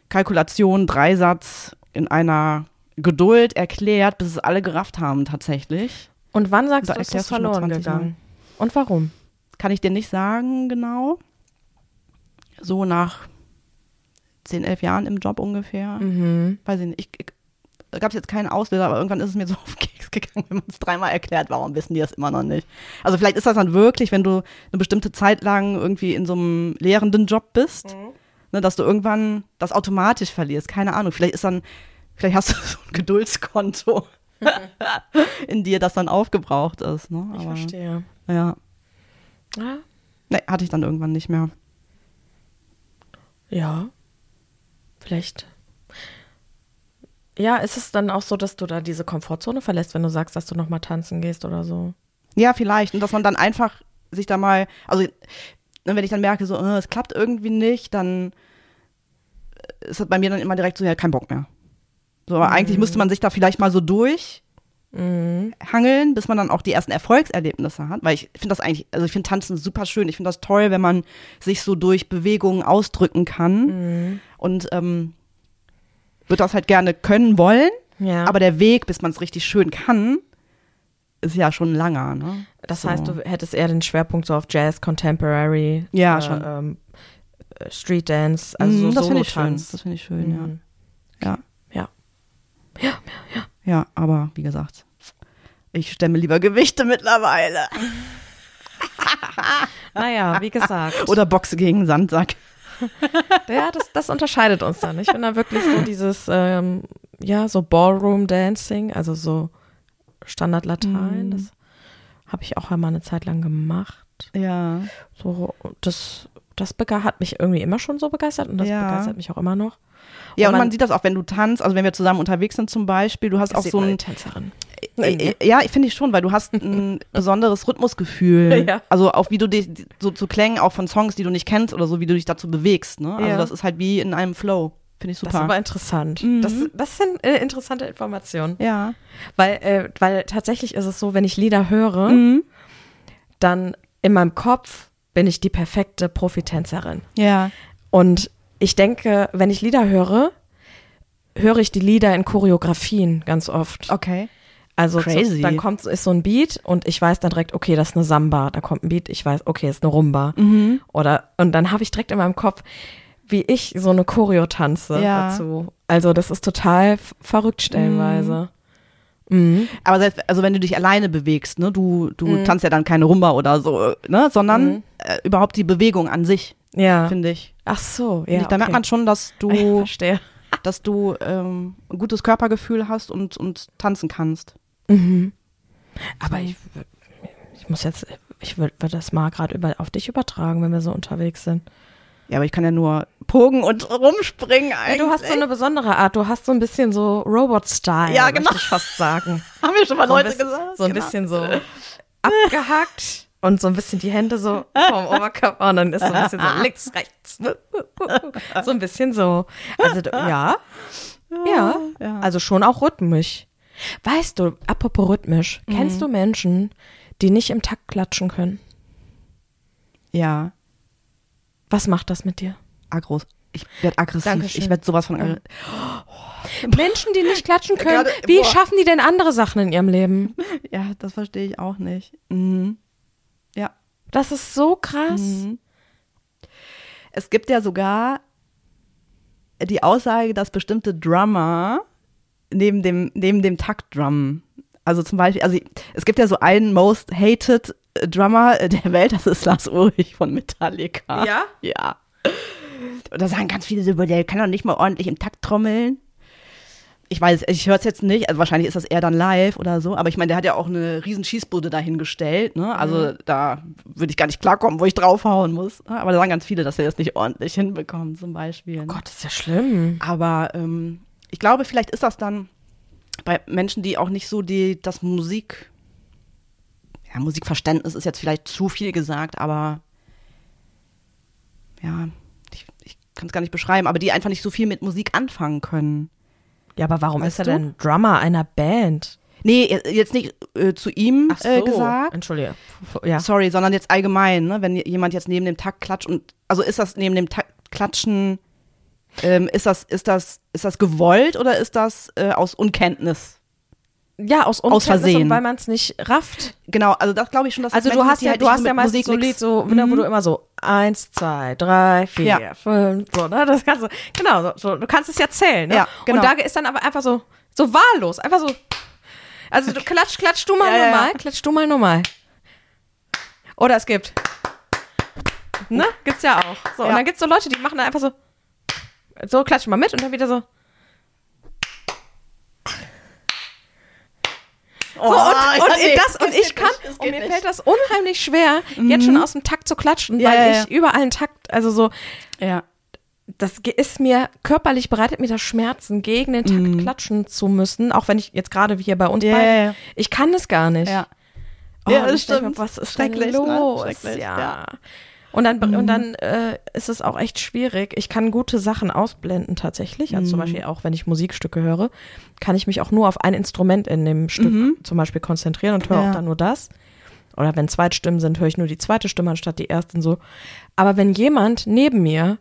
Kalkulation, Dreisatz in einer Geduld erklärt, bis es alle gerafft haben tatsächlich. Und wann sagst Da du, ist das verloren 20 Mal. gegangen? Und warum? Kann ich dir nicht sagen genau. So nach 10, 11 Jahren im Job ungefähr. Mhm. Weiß ich nicht. Ich, ich, da gab es jetzt keinen Auslöser, aber irgendwann ist es mir so <laughs> auf den Keks gegangen, wenn man es dreimal erklärt, warum wissen die das immer noch nicht. Also vielleicht ist das dann wirklich, wenn du eine bestimmte Zeit lang irgendwie in so einem lehrenden Job bist, ne, dass du irgendwann das automatisch verlierst. Keine Ahnung. Vielleicht ist dann, vielleicht hast du <laughs> so ein Geduldskonto <laughs> in dir, das dann aufgebraucht ist. Ne? Ich Aber, verstehe. Ja. Ja. Nee, hatte ich dann irgendwann nicht mehr. Ja. Vielleicht. Ja, ist es dann auch so, dass du da diese Komfortzone verlässt, wenn du sagst, dass du nochmal tanzen gehst oder so? Ja, vielleicht. Und dass man dann einfach sich da mal, also ne, wenn ich dann merke, so, äh, es klappt irgendwie nicht, dann ist das bei mir dann immer direkt so, ja, kein Bock mehr. So, aber eigentlich müsste man sich da vielleicht mal so durchhangeln, Mhm. bis man dann auch die ersten Erfolgserlebnisse hat. Weil ich finde das eigentlich, also ich finde Tanzen super schön. Ich finde das toll, wenn man sich so durch Bewegungen ausdrücken kann. Mhm. Und ähm, würde das halt gerne können wollen. Ja. Aber der Weg, bis man es richtig schön kann, ist ja schon langer. Ne? Das so. heißt, du hättest eher den Schwerpunkt so auf Jazz, Contemporary, Ja, äh, schon. Ähm, äh, Street Dance, also Mhm, so das finde ich schön. Das finde ich schön, Mhm. ja. ja. Ja. Ja, aber wie gesagt, ich stemme lieber Gewichte mittlerweile. <laughs> Naja, wie gesagt. Oder boxe gegen Sandsack. <laughs> Ja, das, das unterscheidet uns dann. Ich bin da wirklich so dieses, ähm, ja, so Ballroom-Dancing, also so Standard-Latein. Mhm. Das habe ich auch einmal eine Zeit lang gemacht. Ja. So, das, das hat mich irgendwie immer schon so begeistert und das Ja. begeistert mich auch immer noch. Ja, Und und man, man- sieht das auch, wenn du tanzt, also wenn wir zusammen unterwegs sind zum Beispiel, du hast auch so man ein, die Tänzerin. äh, äh, ja, ich finde ich schon, weil du hast ein <laughs> besonderes Rhythmusgefühl. Ja. Also auch wie du dich so zu Klängen auch von Songs, die du nicht kennst oder so, wie du dich dazu bewegst. Ne? Also Ja. das ist halt wie in einem Flow. Finde ich Das ist super. aber interessant. Mhm. Das, das sind äh, interessante Informationen. ja. Weil, äh, weil tatsächlich ist es so, wenn ich Lieder höre, Mhm. dann in meinem Kopf bin ich die perfekte Profitänzerin. Ja. Und ich denke, wenn ich Lieder höre, höre ich die Lieder in Choreografien ganz oft. Okay. Also Crazy. So, dann kommt ist so ein Beat und ich weiß dann direkt, okay, das ist eine Samba. Da kommt ein Beat, ich weiß, okay, ist eine Rumba. Mhm. Oder und dann habe ich direkt in meinem Kopf, wie ich so eine Choreo tanze Ja. dazu. Also das ist total verrückt stellenweise. Mhm. Aber selbst, also wenn du dich alleine bewegst, ne, du, du Mhm. tanzt ja dann keine Rumba oder so, ne, sondern Mhm. äh, überhaupt die Bewegung an sich, Ja. finde ich. Ach so, ja. ich. Da merkt okay. man schon, dass du, <laughs> <laughs> dass du ähm, ein gutes Körpergefühl hast und, und tanzen kannst. Mhm. Aber ich, ich muss jetzt ich würde würd das mal gerade über, auf dich übertragen, wenn wir so unterwegs sind. Ja, aber ich kann ja nur pogen und rumspringen eigentlich. Ja, du hast so eine besondere Art. Du hast so ein bisschen so Robot-Style, Ja, genau. möchte ich fast sagen. <laughs> Haben wir schon mal So Leute bisschen, gesagt? so ein Genau. bisschen so abgehackt und so ein bisschen die Hände so vom <laughs> Oberkörper und dann ist so ein bisschen so links, rechts. <laughs> So ein bisschen so. Also ja, ja, ja. also schon auch rhythmisch. Weißt du, apropos rhythmisch, Mhm. kennst du Menschen, die nicht im Takt klatschen können? Ja, Was macht das mit dir? aggro. Ich werde aggressiv. Dankeschön. Ich werde sowas von aggressiv. Menschen, die nicht klatschen <laughs> können, Gerade- wie schaffen die denn andere Sachen in ihrem Leben? <laughs> Ja, das verstehe ich auch nicht. Mhm. Ja. Das ist so krass. Mhm. Es gibt ja sogar die Aussage, dass bestimmte Drummer neben dem, neben dem Taktdrum, also zum Beispiel, also es gibt ja so einen most hated Drummer der Welt, das ist Lars Ulrich von Metallica. Ja? Ja. Und da sagen ganz viele so, der kann doch nicht mal ordentlich im Takt trommeln. Ich weiß, ich höre es jetzt nicht, also wahrscheinlich ist das eher dann live oder so, aber ich meine, der hat ja auch eine riesen Schießbude dahingestellt, ne? Also da würde ich gar nicht klarkommen, wo ich draufhauen muss. Aber da sagen ganz viele, dass er das nicht ordentlich hinbekommt, zum Beispiel. ne? Gott, ist ja schlimm. Aber ähm, ich glaube, vielleicht ist das dann bei Menschen, die auch nicht so die, das Musik, ja, Musikverständnis ist jetzt vielleicht zu viel gesagt, aber ja, ich, ich kann es gar nicht beschreiben, aber die einfach nicht so viel mit Musik anfangen können. Ja, aber warum Weißt ist er du? denn Drummer einer Band? Nee, jetzt nicht äh, zu ihm äh, gesagt. Entschuldige. Ja. Sorry, sondern jetzt allgemein, ne? wenn jemand jetzt neben dem Takt klatscht und also ist das neben dem Takt klatschen, ähm, ist das ist das ist das gewollt oder ist das äh, aus Unkenntnis? Ja, aus, Aus Unkenntnis Versehen. und weil man es nicht rafft. Genau, also das glaube ich schon, dass Also das du hast ja, halt du hast ja meistens Musik so ein Lied, so, ne, wo Mhm. du immer so eins, zwei, drei, vier, Ja. fünf, so, ne? Das kannst du, genau, so, so, du kannst es ja zählen, ne? Ja, genau. Und da ist dann aber einfach so, so wahllos, einfach so. Also du klatsch, klatsch du mal Ja, ja, ja. normal, klatsch du mal normal. Oder es gibt. Ne? Gibt's ja auch. So, und dann gibt's so Leute, die machen dann einfach so. So, klatschen mal mit und dann wieder so. Oh, So, und, ja, und, nee, das, und das ich kann, nicht, das und geht mir nicht. fällt das unheimlich schwer, jetzt schon aus dem Takt zu klatschen, Ja, weil ja, ich ja. überall einen Takt, also so, Ja. das ist mir, körperlich bereitet mir das Schmerzen, gegen den Takt klatschen zu müssen, auch wenn ich jetzt gerade hier bei uns Mhm. Ja, ja, ja. ich kann es gar nicht. Ja. Oh, Ja, das stimmt. was ist Schrecklich, ne? los? Schrecklich, ja. ja. Und dann, Mhm. und dann äh, ist es auch echt schwierig. Ich kann gute Sachen ausblenden tatsächlich. Also Mhm. zum Beispiel auch, wenn ich Musikstücke höre, kann ich mich auch nur auf ein Instrument in dem Stück zum Beispiel konzentrieren und höre Mhm. Ja. auch dann nur das. Oder wenn Zweitstimmen sind, höre ich nur die zweite Stimme anstatt die ersten so. Aber wenn jemand neben mir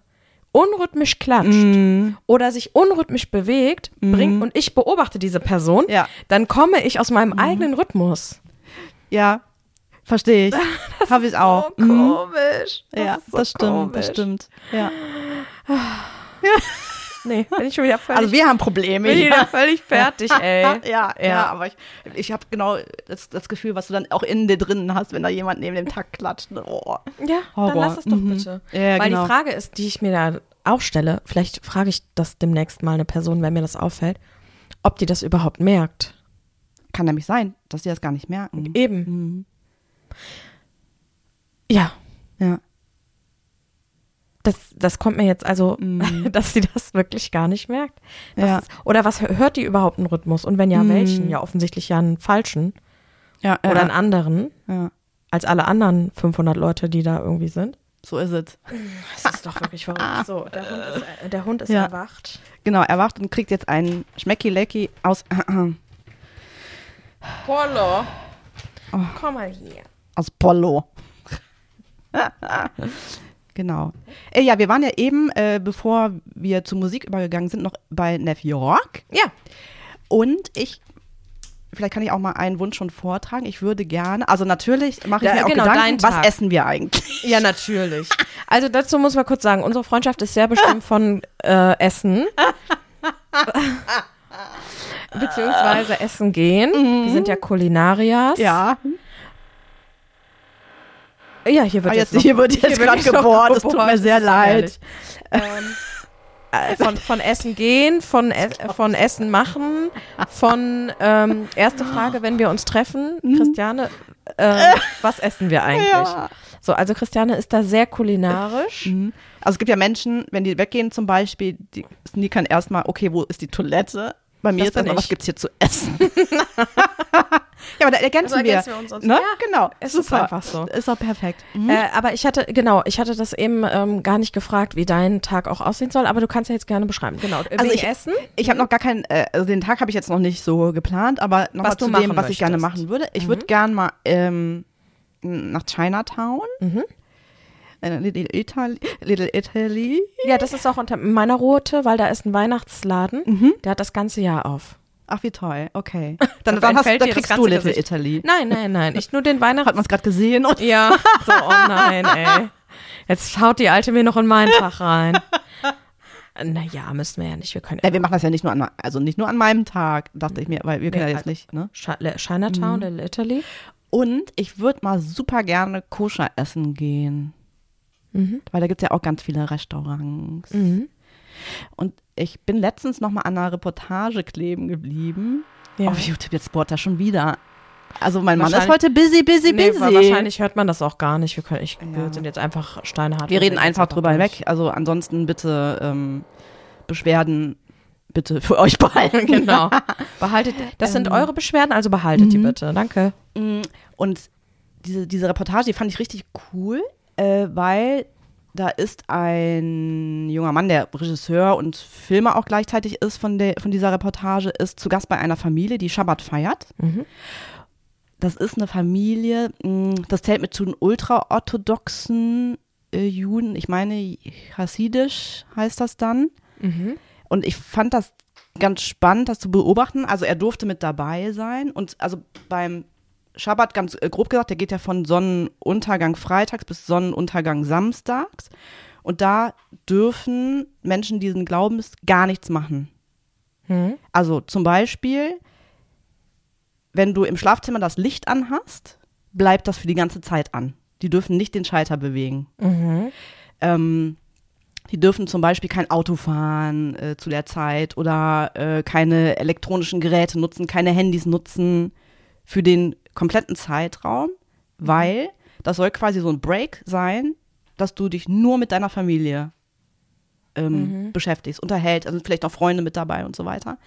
unrhythmisch klatscht Mhm. oder sich unrhythmisch bewegt, bringt und ich beobachte diese Person, Ja. Mhm. dann komme ich aus meinem eigenen Rhythmus. Ja. Verstehe ich. <laughs> Habe ich auch. So Mhm. komisch. Das Ja, so das stimmt, komisch. das stimmt. Ja. <laughs> Nee, bin ich schon wieder völlig, Also wir haben Probleme. bin ich wieder völlig fertig, ey. <laughs> ja, ja, Ja. aber ich, ich habe genau das, das Gefühl, was du dann auch in dir drin hast, wenn da jemand neben dem Takt klatscht. Oh. Ja, Horror. dann lass es doch Mhm. bitte. Ja, Weil genau. die Frage ist, die ich mir da auch stelle, vielleicht frage ich das demnächst mal eine Person, wenn mir das auffällt, ob die das überhaupt merkt. Kann nämlich sein, dass die das gar nicht merken. Eben. Mhm. Ja, Ja. das, das kommt mir jetzt also, Mhm. <laughs> dass sie das wirklich gar nicht merkt. Ja. ist, oder was hört die überhaupt einen Rhythmus? Und wenn ja, Mhm. welchen? Ja, offensichtlich ja einen falschen Ja, oder einen anderen, ja. als alle anderen 500 Leute, die da irgendwie sind. So ist es. Das ist doch wirklich verrückt. <laughs> So, der Hund ist, äh, der Hund ist Ja. erwacht. Genau, er wacht und kriegt jetzt einen Schmecki-Lecki aus, Polo. Oh. Komm mal hier. Aus Polo. genau. Äh, ja, wir waren ja eben, äh, bevor wir zur Musik übergegangen sind, noch bei Neff York. Ja. Und ich, vielleicht kann ich auch mal einen Wunsch schon vortragen. Ich würde gerne, also natürlich mache ich Ja, mir auch genau, Gedanken, dein was essen wir eigentlich? Ja, natürlich. Also dazu muss man kurz sagen, unsere Freundschaft ist sehr bestimmt von äh, Essen. <laughs> Beziehungsweise Essen gehen. Wir sind ja Kulinarias. Ja, Ja, hier wird Ah, jetzt, jetzt, hier wird jetzt gerade gebohrt. Es tut mir sehr leid. ähm, äh, von, von Essen gehen, von, e <laughs> von Essen machen, von ähm, erste Frage, wenn wir uns treffen, Mhm. Christiane, äh, <laughs> was essen wir eigentlich? Ja. So, also Christiane ist da sehr kulinarisch. Mhm. Also es gibt ja Menschen, wenn die weggehen zum Beispiel, die sneakern erstmal, okay, wo ist die Toilette? Bei mir Das ist dann, was gibt's hier zu essen? <laughs> ja, aber da ergänzen, Also wir. ergänzen wir uns uns. Ne? Ja, genau. es ist Super. einfach so. Ist doch perfekt. Mhm. Äh, aber ich hatte, genau, ich hatte das eben ähm, gar nicht gefragt, wie dein Tag auch aussehen soll, aber du kannst ja jetzt gerne beschreiben. Genau, Also wegen ich- Essen. Ich habe noch gar keinen, äh, also den Tag habe ich jetzt noch nicht so geplant, aber noch Was mal du zu dem, was ich gerne möchtest. machen würde. Ich Mhm. würde gern mal ähm, nach Chinatown, Mhm. äh, Little Italy, Little Italy. Ja, das ist auch unter meiner Route, weil da ist ein Weihnachtsladen, Mhm. der hat das ganze Jahr auf. Ach, wie toll, okay. <laughs> Dann, Da dann, hast, dann kriegst du Little Gesicht. Italy. Nein, nein, nein, <laughs> ich nur den Weihnachts... Hat man es gerade gesehen? Ja, so, oh nein, ey. <laughs> Jetzt haut die Alte mir noch in meinen Tag rein. Naja, müssen wir ja nicht. Wir können Ja, wir machen das ja nicht nur an, also nicht nur an meinem Tag, dachte ich mir, weil wir können Nee, ja jetzt nicht, ne? Chinatown, Little Italy. Und ich würde mal super gerne koscher essen gehen, Mhm. weil da gibt's ja auch ganz viele Restaurants. Mhm. Und ich bin letztens noch mal an einer Reportage kleben geblieben. Ja. Auf YouTube, jetzt bohrt er schon wieder. Also mein Mann ist heute busy, busy, Nee, busy. wa- wahrscheinlich hört man das auch gar nicht. Wir, können, ich, wir Ja. sind jetzt einfach steinhart. Wir reden einfach drüber hinweg. Also ansonsten bitte ähm, Beschwerden bitte für euch <laughs> behalten. Genau. <laughs> Behaltet, das sind Ähm. eure Beschwerden, also behaltet die Mhm. bitte. Danke. Mm, Und diese, diese Reportage, die fand ich richtig cool, äh, weil da ist ein junger Mann, der Regisseur und Filmer auch gleichzeitig ist von, der, von dieser Reportage, ist zu Gast bei einer Familie, die Schabbat feiert. Mhm. Das ist eine Familie, mh, das zählt mit zu den ultraorthodoxen äh, Juden. Ich meine, Hasidisch heißt das dann. Mhm. Und ich fand das ganz spannend, das zu beobachten. Also er durfte mit dabei sein. Und also beim Schabbat, ganz äh, grob gesagt, der geht ja von Sonnenuntergang freitags bis Sonnenuntergang samstags. Und da dürfen Menschen diesen Glaubens gar nichts machen. Mhm. Also zum Beispiel, wenn du im Schlafzimmer das Licht anhast, bleibt das für die ganze Zeit an. Die dürfen nicht den Schalter bewegen. Mhm. Ähm, die dürfen zum Beispiel kein Auto fahren äh, zu der Zeit oder äh, keine elektronischen Geräte nutzen, keine Handys nutzen für den kompletten Zeitraum, weil das soll quasi so ein Break sein, dass du dich nur mit deiner Familie ähm, beschäftigst, unterhältst, also vielleicht auch Freunde mit dabei und so weiter.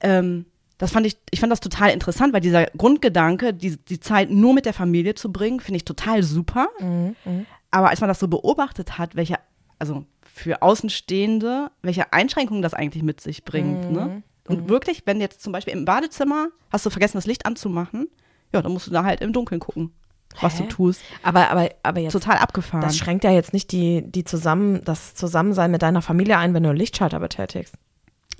Ähm, das fand ich, ich fand das total interessant, weil dieser Grundgedanke, die, die Zeit nur mit der Familie zu bringen, finde ich total super. Mhm. Mhm. Aber als man das so beobachtet hat, welche, also für Außenstehende, welche Einschränkungen das eigentlich mit sich bringt, Mhm. ne? Und wirklich, wenn jetzt zum Beispiel im Badezimmer hast du vergessen, das Licht anzumachen, ja, dann musst du da halt im Dunkeln gucken, was Hä? du tust. Aber, aber, aber jetzt. Total abgefahren. Das schränkt ja jetzt nicht die, die zusammen, das Zusammensein mit deiner Familie ein, wenn du einen Lichtschalter betätigst.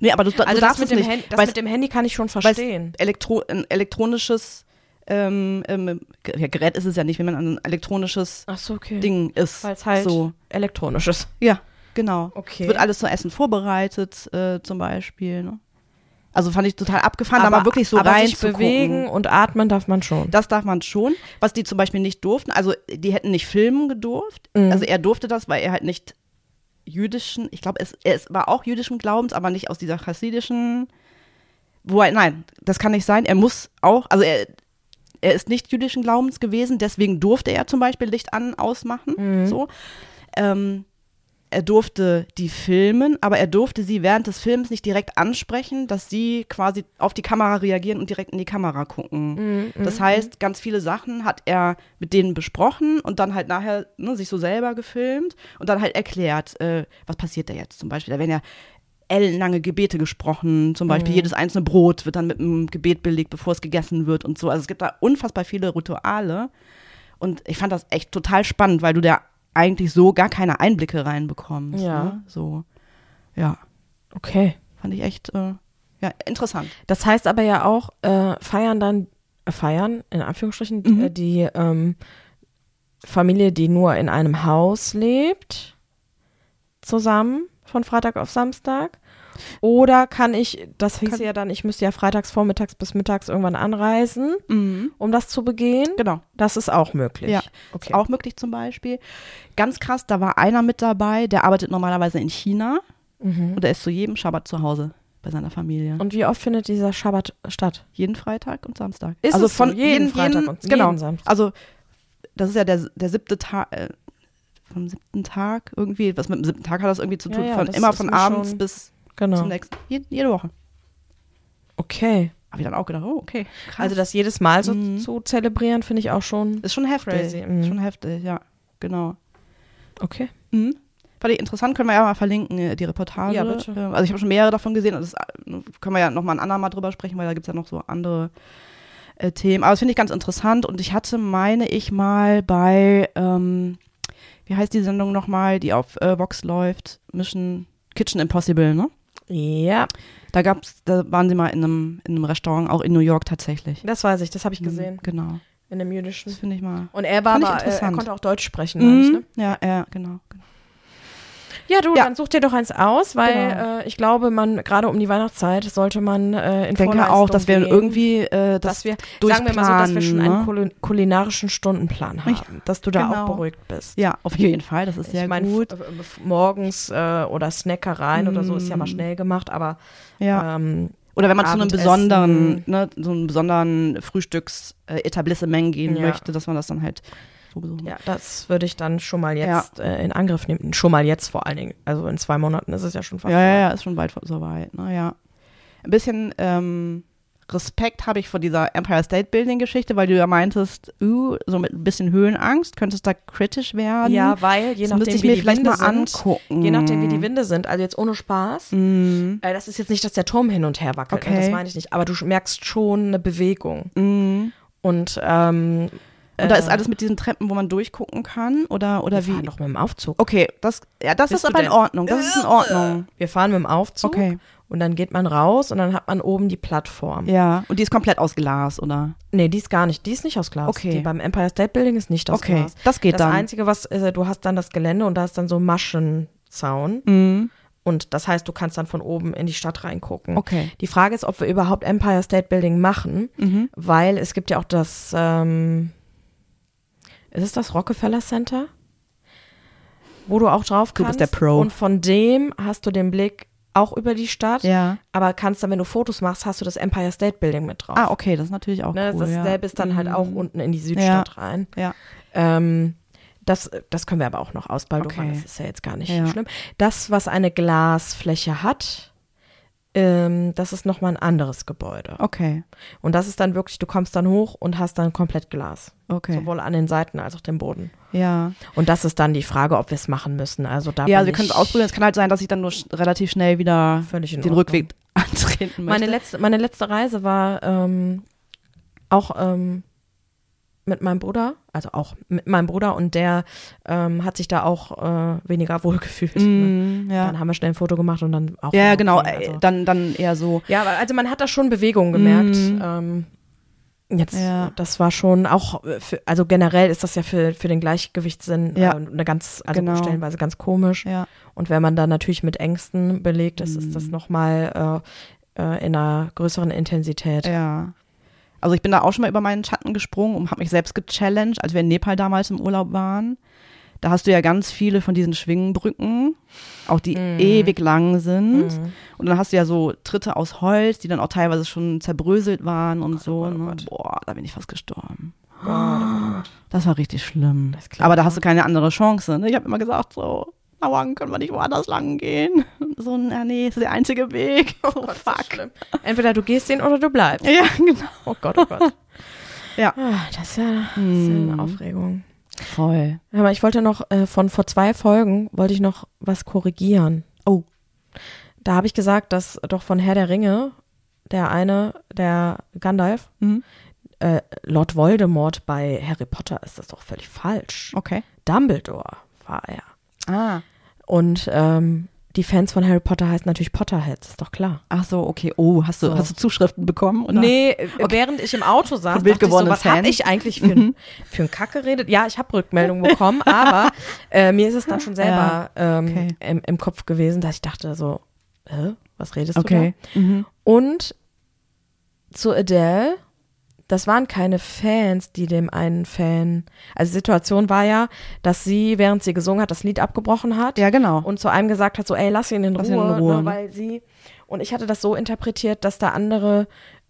nee, aber du, du Also das, darfst mit es dem, nicht, Handy, das weil mit dem Handy kann ich schon verstehen. Elektro, ein elektronisches ähm, ähm, ja, Gerät ist es ja nicht, wenn man ein elektronisches so, okay. Ding ist. Weil es halt so. elektronisch ist. Ja, genau. Okay. Es wird alles zum Essen vorbereitet, äh, zum Beispiel. Ne? Also fand ich total abgefahren, da mal wirklich so aber rein sich zu bewegen gucken. und atmen darf man schon. Das darf man schon. Was die zum Beispiel nicht durften, also die hätten nicht filmen gedurft. Mhm. Also er durfte das, weil er halt nicht jüdischen, ich glaube, es, es war auch jüdischen Glaubens, aber nicht aus dieser chassidischen, wo er, nein, das kann nicht sein. Er muss auch, also er, er ist nicht jüdischen Glaubens gewesen, deswegen durfte er zum Beispiel Licht an, ausmachen, Mhm. so. Ähm, er durfte die filmen, aber er durfte sie während des Films nicht direkt ansprechen, dass sie quasi auf die Kamera reagieren und direkt in die Kamera gucken. Mhm, Das heißt, ganz viele Sachen hat er mit denen besprochen und dann halt nachher ne, sich so selber gefilmt und dann halt erklärt, äh, was passiert da jetzt zum Beispiel. Da werden ja ellenlange Gebete gesprochen, zum Beispiel jedes einzelne Brot wird dann mit einem Gebet belegt, bevor es gegessen wird und so. Also es gibt da unfassbar viele Rituale und ich fand das echt total spannend, weil du da eigentlich so gar keine Einblicke reinbekommst. Ja. Ne? So, ja, Okay. fand ich echt äh, ja, interessant. Das heißt aber ja auch, äh, feiern dann, äh, feiern, in Anführungsstrichen, Mhm. äh, die ähm, Familie, die nur in einem Haus lebt, zusammen von Freitag auf Samstag? Oder kann ich, das hieß Kann- ja dann, ich müsste ja freitags vormittags bis mittags irgendwann anreisen, Mhm. um das zu begehen. Genau. Das ist auch möglich. Ja, okay. Ist auch möglich zum Beispiel. Ganz krass, da war einer mit dabei, der arbeitet normalerweise in China Mhm. und der ist zu jedem Schabbat zu Hause bei seiner Familie. Und wie oft findet dieser Schabbat statt? jeden Freitag und Samstag. Ist also es so? von Jeden Freitag und genau. jeden Samstag? Also das ist ja der, der siebte Tag, äh, vom siebten Tag irgendwie, was mit dem siebten Tag hat das irgendwie zu Ja, tun, ja, von das immer von abends bis Genau. zum nächsten, jede, jede Woche. Okay. Habe ich dann auch gedacht, oh, okay, krass. Also das jedes Mal so Mhm. zu zelebrieren, finde ich auch schon ist schon heftig. crazy. Mhm. Ist schon heftig, ja, genau. okay. Mhm. Fand ich interessant, können wir ja mal verlinken, äh, die Reportage. Ja, bitte. Ähm, Also ich habe schon mehrere davon gesehen und das äh, können wir ja nochmal ein andermal drüber sprechen, weil da gibt es ja noch so andere äh, Themen. Aber das finde ich ganz interessant und ich hatte, meine ich mal bei, ähm, wie heißt die Sendung nochmal, die auf äh, Vox läuft, Mission Kitchen Impossible, ne? Ja, Da gab's, da waren sie mal in einem, in einem Restaurant, auch in New York tatsächlich. das weiß ich, das habe ich gesehen. Mhm, Genau. In dem jüdischen. Das finde ich mal. Und er war aber, äh, er konnte auch Deutsch sprechen, meine ich, ne? Mhm. Ja, ja, genau. genau. Ja, du, Ja. dann such dir doch eins aus, weil Genau. äh, ich glaube, man, gerade um die Weihnachtszeit, sollte man äh, in Ich denke auch, dass wir gehen, irgendwie äh, das dass wir, sagen wir mal so, dass wir schon einen ne? kul kulinarischen Stundenplan haben, Ja, dass du da genau. auch beruhigt bist. Ja, auf jeden Fall, das ist sehr ich meine, gut. f- f- morgens äh, oder Snackereien oder so ist ja mal Mm. schnell gemacht, aber Ja. ähm, Oder wenn man zu einem Abendessen. besonderen, ne, so einem besonderen Frühstücks-Etablissement gehen Ja. möchte, dass man das dann halt so besuchen. ja, das würde ich dann schon mal jetzt äh, in Angriff nehmen. Schon mal jetzt vor allen Dingen. Also in zwei Monaten ist es ja schon fast. Ja, ja, ja, ist schon bald so weit. Ne, ja. Ein bisschen ähm, Respekt habe ich vor dieser Empire State Building Geschichte, weil du ja meintest, uh, so mit ein bisschen Höhenangst, könntest da kritisch werden. Ja, weil je das nachdem, ich wie mir die vielleicht Winde mal sind, angucken. je nachdem, wie die Winde sind, also jetzt ohne Spaß, Mhm. äh, das ist jetzt nicht, dass der Turm hin und her wackelt, ne, Okay. das meine ich nicht, aber du merkst schon eine Bewegung. Mhm. Und, ähm, Und da ist äh, alles mit diesen Treppen, wo man durchgucken kann, oder, oder wir wie? fahren doch mit dem Aufzug. Okay, das, ja, das Bist ist aber in Ordnung. Das ist in Ordnung. Wir fahren mit dem Aufzug Okay. und dann geht man raus und dann hat man oben die Plattform. Ja, und die ist komplett aus Glas, oder? Nee, die ist gar nicht, die ist nicht aus Glas. Okay. Die beim Empire State Building ist nicht aus Okay, Glas. das geht das dann. Einzige, was, äh, du hast dann das Gelände und da ist dann so Maschenzaun. Mhm. Und das heißt, du kannst dann von oben in die Stadt reingucken. Okay. Die Frage ist, ob wir überhaupt Empire State Building machen, Mhm. weil es gibt ja auch das, ähm, ist es das Rockefeller Center? Wo du auch drauf Du kannst. bist der Pro. Und von dem hast du den Blick auch über die Stadt. Ja. Aber kannst dann, wenn du Fotos machst, hast du das Empire State Building mit drauf. Ah, okay, das ist natürlich auch ne, cool. das ja. ist dann halt auch Mhm. unten in die Südstadt rein. Ja. Ähm, das, das können wir aber auch noch ausbaldowern, Okay. das ist ja jetzt gar nicht Ja. schlimm. Das, was eine Glasfläche hat, ähm, das ist nochmal ein anderes Gebäude. Okay, Und das ist dann wirklich, du kommst dann hoch und hast dann komplett Glas. okay. Sowohl an den Seiten als auch dem Boden. Ja. Und das ist dann die Frage, ob wir es machen müssen. Also da Ja, bin wir können es ausprobieren. Es kann halt sein, dass ich dann nur sch relativ schnell wieder den. Rückweg <laughs> antreten möchte. Meine letzte, meine letzte Reise war ähm, auch ähm, mit meinem Bruder, also auch mit meinem Bruder und der ähm, hat sich da auch äh, weniger <laughs> wohl gefühlt. ne? Mm, ja. Dann haben wir schnell ein Foto gemacht und dann auch. ja, genau. äh, also. Dann, dann eher so. Ja, also man hat da schon Bewegung gemerkt. Mhm. Ähm, jetzt, Ja. das war schon auch, äh, für, also generell ist das ja für, für den Gleichgewichtssinn Ja. äh, eine ganz, also Genau. stellenweise ganz komisch. Ja. Und wenn man dann natürlich mit Ängsten belegt ist, ist das Mhm. nochmal äh, äh, in einer größeren Intensität. Ja. Also ich bin da auch schon mal über meinen Schatten gesprungen und habe mich selbst gechallenged, als wir in Nepal damals im Urlaub waren. Da hast du ja ganz viele von diesen Schwingenbrücken, auch die Mhm. ewig lang sind. Mhm. Und dann hast du ja so Tritte aus Holz, die dann auch teilweise schon zerbröselt waren und so. oh ne? Gott. Boah, da bin ich fast gestorben. Gott, oh Gott. Das war richtig schlimm. Aber da hast du keine andere Chance. Ne? Ich habe immer gesagt, so, Mauern können wir nicht woanders lang gehen. <laughs> So, na nee, das ist der einzige Weg. So, Gott, fuck. Entweder du gehst den oder du bleibst. Ja, genau. Oh Gott, oh Gott. <laughs> Ja. Ah, das ist ja, das ist ja eine Aufregung. Voll. Aber ich wollte noch, äh, von vor zwei Folgen wollte ich noch was korrigieren. Oh. Da habe ich gesagt, dass doch von Herr der Ringe der eine, der Gandalf, Mhm. äh, Lord Voldemort bei Harry Potter ist das doch völlig falsch. Okay. Dumbledore war er. Ah. Und ähm, die Fans von Harry Potter heißen natürlich Potterheads, ist doch klar. Ach so, okay. Oh, hast du, So. hast du Zuschriften bekommen? Oder? Nee, äh, während ich im Auto saß, dachte ich so, was habe ich eigentlich für, ein- für einen Kack geredet? Ja, ich habe Rückmeldungen bekommen, <laughs> aber äh, mir ist es dann schon selber ähm, okay. im, im Kopf gewesen, dass ich dachte so, hä, was redest Okay. du Mhm. da? Und zu Adele, das waren keine Fans, die dem einen Fan, also die Situation war ja, dass sie, während sie gesungen hat, das Lied abgebrochen hat Ja, genau. und zu einem gesagt hat, so, ey, lass ihn in Lass Ruhe, ihn in Ruhe, ne, ne? weil sie, Und ich hatte das so interpretiert, dass da andere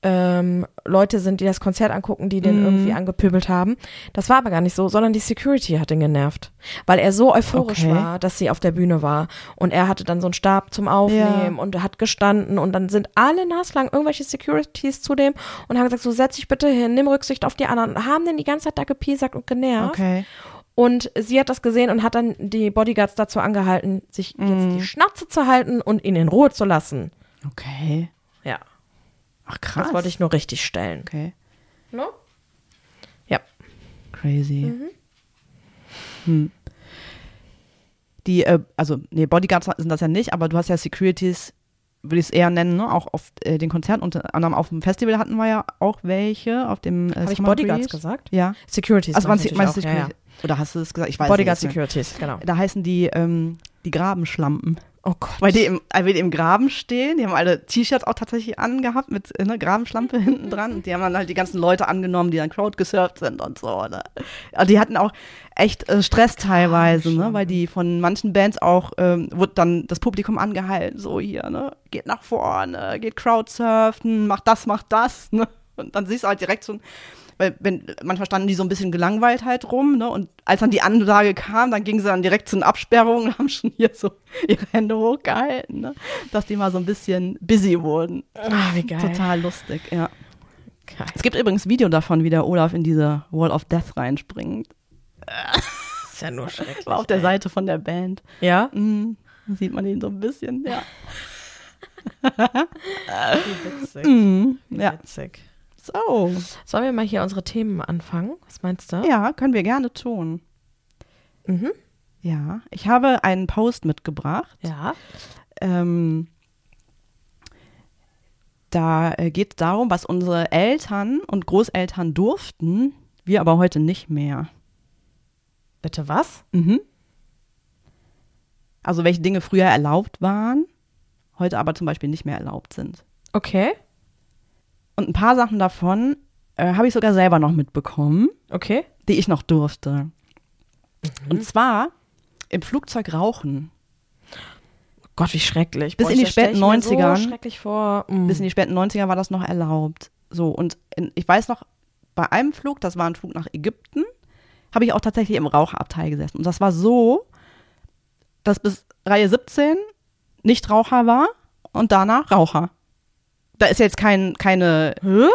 ähm, Leute sind, die das Konzert angucken, die den Mhm. irgendwie angepöbelt haben. Das war aber gar nicht so, sondern die Security hat ihn genervt. Weil er so euphorisch Okay. war, dass sie auf der Bühne war. Und er hatte dann so einen Stab zum Aufnehmen und er hat gestanden und dann sind alle naslang irgendwelche Securities zu dem und haben gesagt, so setz dich bitte hin, nimm Rücksicht auf die anderen. Und haben den die ganze Zeit da gepiesackt und genervt. Okay. Und sie hat das gesehen und hat dann die Bodyguards dazu angehalten, sich jetzt die Schnauze zu halten und ihn in Ruhe zu lassen. Okay. Ja, Ach krass. das wollte ich nur richtig stellen. Okay. No? Ja. Crazy. Hm. Die, äh, also, nee, Bodyguards sind das ja nicht, aber du hast ja Securities, würde ich es eher nennen, ne? auch auf äh, den Konzerten. Unter anderem auf dem Festival hatten wir ja auch welche. Auf dem äh, Habe ich Bodyguards Breeze. gesagt? Ja. Securities. Also meinst natürlich auch, ja, Security? Oder hast du es gesagt? Ich weiß ja. Bodyguard es nicht. Securities, genau. Da heißen die, ähm, die Grabenschlampen. Oh Gott. Weil die, im, weil die im Graben stehen, die haben alle T-Shirts auch tatsächlich angehabt mit äh, ne, Grabenschlampe <laughs> hinten dran. Und die haben dann halt die ganzen Leute angenommen, die dann Crowd gesurft sind und so. Ne? Also die hatten auch echt äh, Stress teilweise, ne? weil die von manchen Bands auch, ähm, wurde dann das Publikum angehalten, so hier, ne, geht nach vorne, geht Crowdsurfen, macht das, macht das, ne? Und dann siehst du halt direkt so ein weil wenn, manchmal standen die so ein bisschen gelangweilt halt rum, ne? Und als dann die Ansage kam, dann gingen sie dann direkt zu den Absperrungen und <laughs> haben schon hier so ihre Hände hochgehalten, ne? Dass die mal so ein bisschen busy wurden. Ah, wie geil. Total lustig, ja. Geil. Es gibt übrigens ein Video davon, wie der Olaf in diese Wall of Death reinspringt. <laughs> ist ja nur schrecklich. War auf der ey. Seite von der Band. Ja? Mhm. Da sieht man ihn so ein bisschen, ja. <laughs> Wie witzig. Mhm. Wie Ja. witzig. So. Sollen wir mal hier unsere Themen anfangen? Was meinst du? Ja, können wir gerne tun. Mhm. Ja. Ich habe einen Post mitgebracht. Ja. Ähm, da äh, geht es darum, was unsere Eltern und Großeltern durften, wir aber heute nicht mehr. Bitte was? Mhm. Also welche Dinge früher erlaubt waren, heute aber zum Beispiel nicht mehr erlaubt sind. Okay. Und ein paar Sachen davon äh, habe ich sogar selber noch mitbekommen, Okay. die ich noch durfte. Und zwar im Flugzeug rauchen. Gott, wie schrecklich. Bis Boah, in die späten ich mir so 90ern. schrecklich vor. Mm. Bis in die späten 90er war das noch erlaubt. So, und in, ich weiß noch, bei einem Flug, das war ein Flug nach Ägypten, habe ich auch tatsächlich im Raucherabteil gesessen. Und das war so, dass bis Reihe 17 nicht Raucher war und danach Raucher. Da ist jetzt kein, keine, Hä?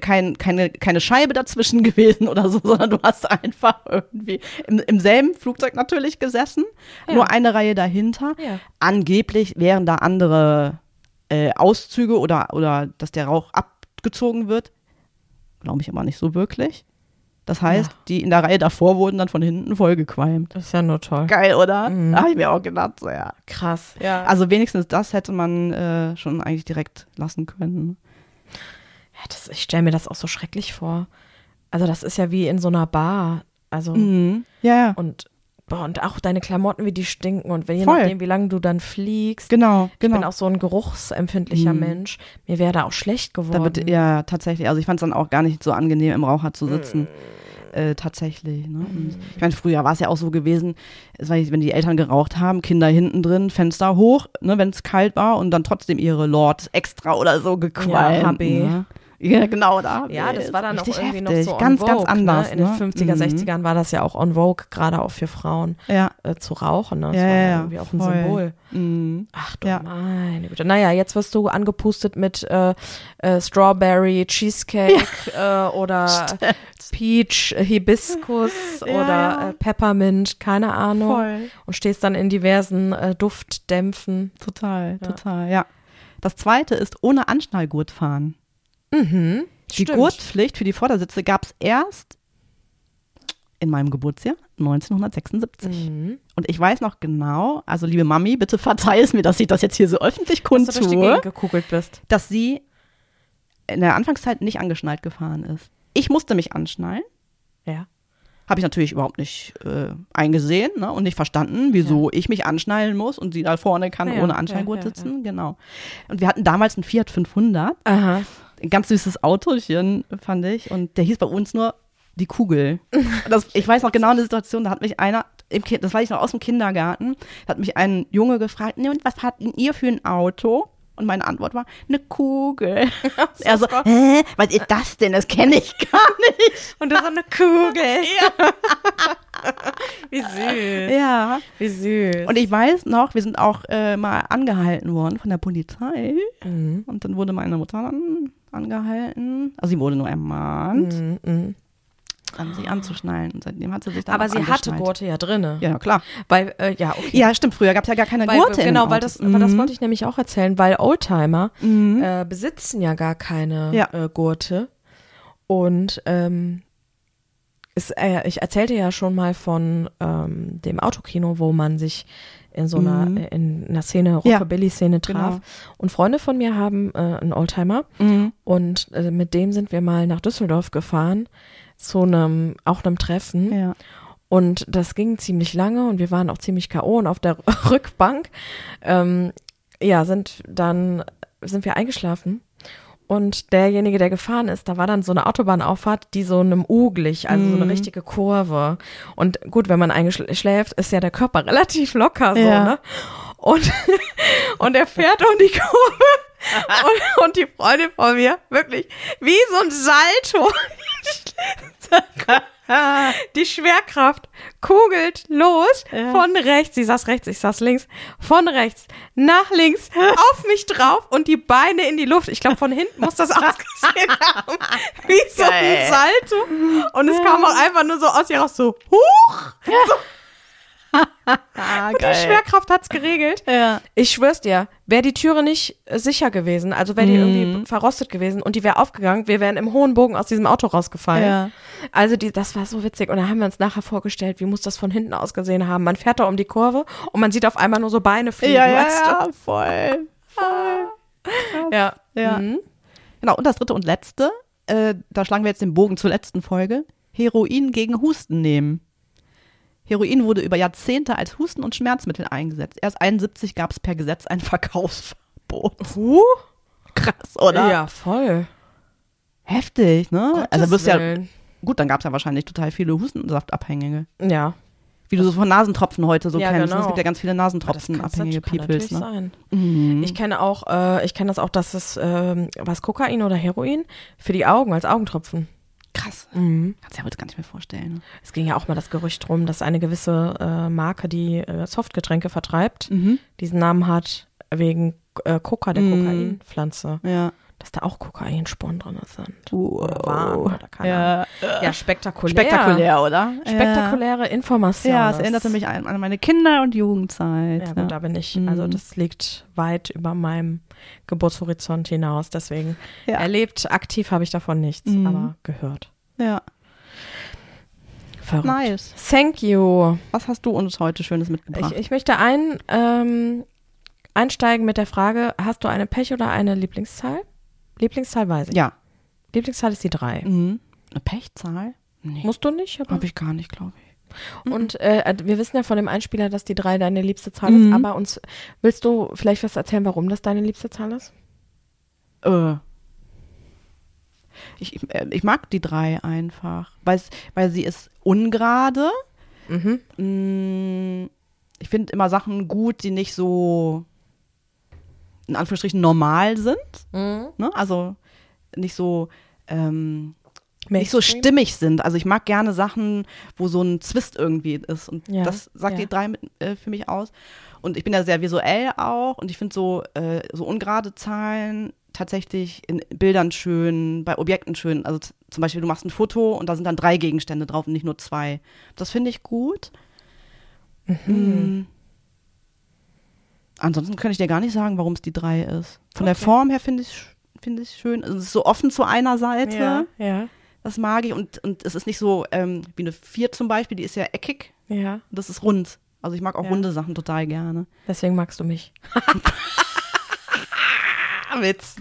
kein, keine, keine Scheibe dazwischen <laughs> gewesen oder so, sondern du hast einfach irgendwie im, im selben Flugzeug natürlich gesessen, Ja. nur eine Reihe dahinter. Ja. Angeblich wären da andere äh, Auszüge oder, oder dass der Rauch abgezogen wird. Glaube ich aber nicht so wirklich. Das heißt, Ja. die in der Reihe davor wurden dann von hinten vollgequalmt. Das ist ja nur toll. Geil, oder? Mhm. Da habe ich mir auch gedacht, so ja. Krass. Ja. Also wenigstens das hätte man äh, schon eigentlich direkt lassen können. ja das, ich stelle mir das auch so schrecklich vor. Also, das ist ja wie in so einer Bar. Also, Mhm. Ja, ja. und, boah, und auch deine Klamotten, wie die stinken. Und wenn, je Voll. nachdem, wie lange du dann fliegst. Genau, Ich bin genau. auch so ein geruchsempfindlicher Mhm. Mensch. Mir wäre da auch schlecht geworden. Da wird, ja, tatsächlich. Also ich fand es dann auch gar nicht so angenehm, im Raucher zu sitzen. Äh, tatsächlich. Ne? Und ich meine, früher war es ja auch so gewesen, wenn die Eltern geraucht haben, Kinder hinten drin, Fenster hoch, ne, wenn es kalt war und dann trotzdem ihre Lord extra oder so gequalmt. Ja, HB. Ne? <laughs> Ja, genau, da. Ja, das war dann auch irgendwie heftig. noch so ganz, Vogue, ganz anders. Ne? In den ne? 50er, Mhm. 60ern war das ja auch on Vogue, gerade auch für Frauen Ja, äh, zu rauchen. Ne? Das Ja, war ja, ja irgendwie auch ein voll. Symbol. mhm. Ach du Ja. meine Güte. Naja, jetzt wirst du angepustet mit äh, äh, Strawberry Cheesecake äh, oder <laughs> Peach äh, Hibiskus oder. Äh, Peppermint, keine Ahnung. Voll. Und stehst dann in diversen äh, Duftdämpfen. Total, total, ja. Das zweite ist ohne Anschnallgurt fahren. Mhm. Die Stimmt. Gurtpflicht für die Vordersitze gab es erst in meinem Geburtsjahr 1976. Mhm. Und ich weiß noch genau, also liebe Mami, bitte verzeih es mir, dass ich das jetzt hier so öffentlich Dass kundtue, bist. dass sie in der Anfangszeit nicht angeschnallt gefahren ist. Ich musste mich anschnallen. Ja. Habe ich natürlich überhaupt nicht äh, eingesehen ne, und nicht verstanden, wieso ich mich anschnallen muss und sie da vorne kann Ja, ja, ohne Anschnallgurt ja, ja, sitzen. Genau. Und wir hatten damals einen Fiat 500 Aha. Ein ganz süßes Autochen, fand ich. Und der hieß bei uns nur die Kugel. Das, ich weiß noch genau eine Situation, da hat mich einer, im kind, das war ich noch aus dem Kindergarten, da hat mich ein Junge gefragt, nee, und was habt denn ihr für ein Auto? Und meine Antwort war, eine Kugel. <laughs> er so, hä, was ist das denn? Das kenne ich gar nicht. <laughs> Und das ist eine Kugel. <laughs> Wie süß. Ja. Wie süß. Und ich weiß noch, wir sind auch äh, mal angehalten worden von der Polizei. Mhm. Und dann wurde meine Mutter dann angehalten. Also sie wurde nur ermahnt, Mhm, mhm. an sich anzuschnallen. Und seitdem hat sie sich dann Aber sie hatte. Gurte ja drinne. Ja, klar. Weil, äh, ja, okay. Ja, stimmt. Früher gab es ja gar keine weil, Gurte Genau, weil das, aber das Mhm. wollte ich nämlich auch erzählen, weil Oldtimer Mhm. äh, besitzen ja gar keine Ja. äh, Gurte. Und ähm, es, äh, ich erzählte ja schon mal von ähm, dem Autokino, wo man sich in so einer, Mhm. in einer Szene, Ja, Rockabilly-Szene traf. genau. Und Freunde von mir haben äh, einen Oldtimer Mhm. und äh, mit dem sind wir mal nach Düsseldorf gefahren zu einem, auch einem Treffen. Ja. Und das ging ziemlich lange und wir waren auch ziemlich K.O. und auf der <laughs> Rückbank, ähm, ja, sind dann, sind wir eingeschlafen. Und derjenige, der gefahren ist, da war dann so eine Autobahnauffahrt, die so einem U glich, also so eine Mhm. richtige Kurve. Und gut, wenn man eingeschläft, ist ja der Körper <laughs> relativ locker so, Ja. ne? Und, <laughs> und er fährt um die Kurve und, und die Freundin von mir, wirklich, wie so ein Salto. <laughs> <laughs> Die Schwerkraft kugelt los Ja. von rechts, sie saß rechts, ich saß links, von rechts nach links, <laughs> auf mich drauf und die Beine in die Luft. Ich glaube, von hinten muss das <laughs> ausgesehen haben. Wie so ein. Salto. Und es kam auch einfach nur so aus ihr raus, so, huch! Ah, Und die Schwerkraft hat's geregelt. Ja. Ich schwör's dir, wäre die Türe nicht sicher gewesen, also wäre die Mhm. irgendwie verrostet gewesen und die wäre aufgegangen, wir wären im hohen Bogen aus diesem Auto rausgefallen. Ja. Also die, das war so witzig und da haben wir uns nachher vorgestellt, wie muss das von hinten ausgesehen haben. Man fährt da um die Kurve und man sieht auf einmal nur so Beine fliegen. Ja, ja, ja, voll. Voll. ja. Ja. Mhm. Genau, und das dritte und letzte, äh, da schlagen wir jetzt den Bogen zur letzten Folge. Heroin gegen Husten nehmen. Heroin wurde über Jahrzehnte als Husten- und Schmerzmittel eingesetzt. Erst 71 gab es per Gesetz ein <laughs> Verkaufsverbot. Huh? Krass, oder? Ja, voll. Heftig, ne? also wirst ja, gut, dann gab es ja wahrscheinlich total viele Hustensaftabhängige. Ja. Wie du so von Nasentropfen heute so Ja, kennst. ne? genau. Es gibt ja ganz viele Nasentropfen-abhängige Peoples. Ne? sein. Mhm. Ich kenne auch, äh, ich kenne das auch, dass es ähm, was Kokain oder Heroin für die Augen als Augentropfen. Krass. Mhm. Kannst du ja heute gar nicht mehr vorstellen. Ne? Es ging ja auch mal das Gerücht drum, dass eine gewisse äh, Marke, die äh, Softgetränke vertreibt, Mhm. diesen Namen hat wegen äh, Coca, der Mhm. Kokainpflanze, Ja. Dass da auch Kokainspuren drin sind. Wow. Oder waren oder keine Ahnung. Ja. Ja, spektakulär. Spektakulär, oder? Spektakuläre Information. Ja, es erinnerte mich an, an meine Kinder- und Jugendzeit. Ja, gut, da bin ich, Mhm. also das liegt weit über meinem Geburtshorizont hinaus. Deswegen Ja. erlebt, aktiv habe ich davon nichts, Mhm. aber gehört. ja. Verrückt. Nice. Thank you. Was hast du uns heute Schönes Ich, mitgebracht? ich möchte ein, ähm, einsteigen mit der Frage, hast du eine Pech- oder eine Lieblingszahl? Lieblingszahl weiß ich. ja. Lieblingszahl ist die drei. Mhm. Eine Pechzahl? Nee. Musst du nicht? Aber Habe ich gar nicht, glaube ich. Und äh, wir wissen ja von dem Einspieler, dass die drei deine liebste Zahl Mhm. ist, aber uns willst du vielleicht was erzählen, warum das deine liebste Zahl ist? Äh. Ich, äh, ich mag die drei einfach, weil's, weil sie ist ungerade. Mhm. Mm, Ich finde immer Sachen gut, die nicht so in Anführungsstrichen normal sind. Mhm. Ne? Also nicht so ähm, nicht so stimmig sind. Also ich mag gerne Sachen, wo so ein Zwist irgendwie ist. Und Ja, das sagt ja. die drei mit, äh, für mich aus. Und ich bin ja sehr visuell auch und ich finde so, äh, so ungerade Zahlen tatsächlich in Bildern schön, bei Objekten schön. Also zum Beispiel, du machst ein Foto und da sind dann drei Gegenstände drauf und nicht nur zwei. Das finde ich gut. Mhm. Ansonsten könnte ich dir gar nicht sagen, warum es die drei ist. Von der Okay. Form her finde ich finde ich schön. Also es ist so offen zu einer Seite. Ja, ja, Das mag ich. Und, und es ist nicht so ähm, wie eine Vier zum Beispiel, die ist ja eckig. ja. Das ist rund. Also ich mag auch Ja. runde Sachen total gerne. Deswegen magst du mich. <laughs> Witz.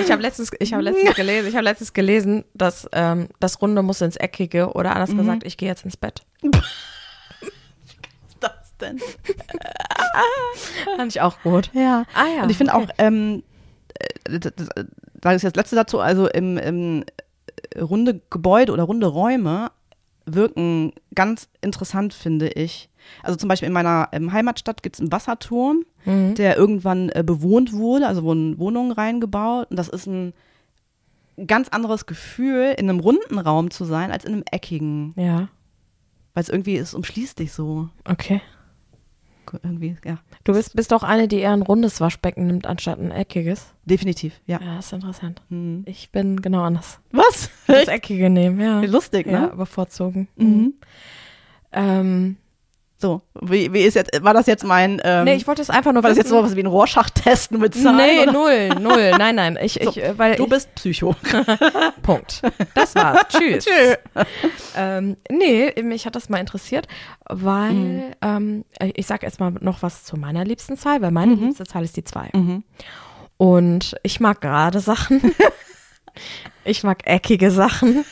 Ich habe letztens, ich habe letztens <laughs> gelesen, ich habe letztens gelesen, dass ähm, das Runde muss ins Eckige oder anders Mhm. gesagt, ich gehe jetzt ins Bett. <laughs> Denn? Fand ich auch gut. Ja. Ah ja. Und ich finde okay. auch, ähm, äh, das, das, das ist das letzte dazu, also im, im äh, runde Gebäude oder runde Räume wirken ganz interessant, finde ich. Also zum Beispiel in meiner ähm, Heimatstadt gibt es einen Wasserturm Mhm. der irgendwann äh, bewohnt wurde, also wurden Wohnungen reingebaut. Und das ist ein ganz anderes Gefühl, in einem runden Raum zu sein, als in einem eckigen. Ja, Weil es irgendwie, es umschließt dich so. okay. Irgendwie, ja. Du bist, bist auch eine, die eher ein rundes Waschbecken nimmt, anstatt ein eckiges. Definitiv, ja. Ja, ist interessant. Hm. Ich bin genau anders. Was? Das eckige nehmen, ja. Lustig, Ja, ne? bevorzugen. Mhm. Ähm, So, wie, wie ist jetzt, war das jetzt mein, ähm, nee, ich wollte es einfach nur war das jetzt wissen. so was wie ein Rorschach-Test nur mit Zahlen? Nee, oder? null, null. <laughs> Nein, nein. Ich, So, ich, äh, weil Du ich, bist Psycho. <laughs> Punkt. Das war's. <laughs> Tschüss. Tschö. Ähm, nee, mich hat das mal interessiert, weil Mhm. ähm, ich sag erst mal noch was zu meiner liebsten Zahl, weil meine Mhm. liebste Zahl ist die zwei. Mhm. Und ich mag gerade Sachen. ich mag eckige Sachen.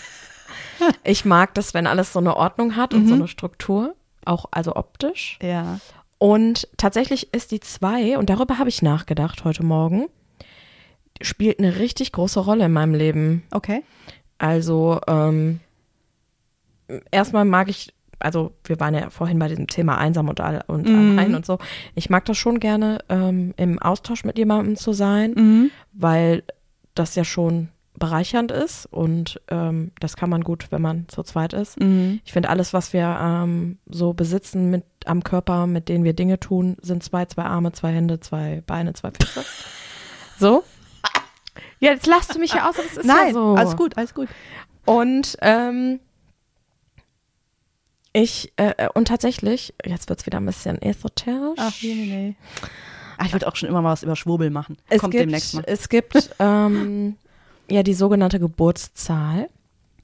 Ich mag das, wenn alles so eine Ordnung hat und so Mhm. eine Struktur, auch also optisch. Ja. Und tatsächlich ist die zwei, und darüber habe ich nachgedacht heute Morgen, spielt eine richtig große Rolle in meinem Leben. Okay. Also, ähm, erstmal mag ich, also wir waren ja vorhin bei diesem Thema einsam und, all- und Mhm. allein und so. Ich mag das schon gerne, ähm, im Austausch mit jemandem zu sein, Mhm. weil das ja schon bereichernd ist und ähm, das kann man gut, wenn man zu zweit ist. Mhm. Ich finde, alles, was wir ähm, so besitzen mit am Körper, mit denen wir Dinge tun, sind zwei, zwei Arme, zwei Hände, zwei Beine, zwei Füße. <laughs> so. Ja, jetzt lachst du mich ja aus, aber es ist Nein, ja so. alles gut, alles gut. Und ähm, ich, äh, und tatsächlich, jetzt wird's wieder ein bisschen esoterisch. Ach, nee, nee, nee. Ach, ich würde auch schon immer mal was über Schwurbel machen. es Kommt gibt, demnächst mal. Es gibt ähm, ja die sogenannte Geburtszahl.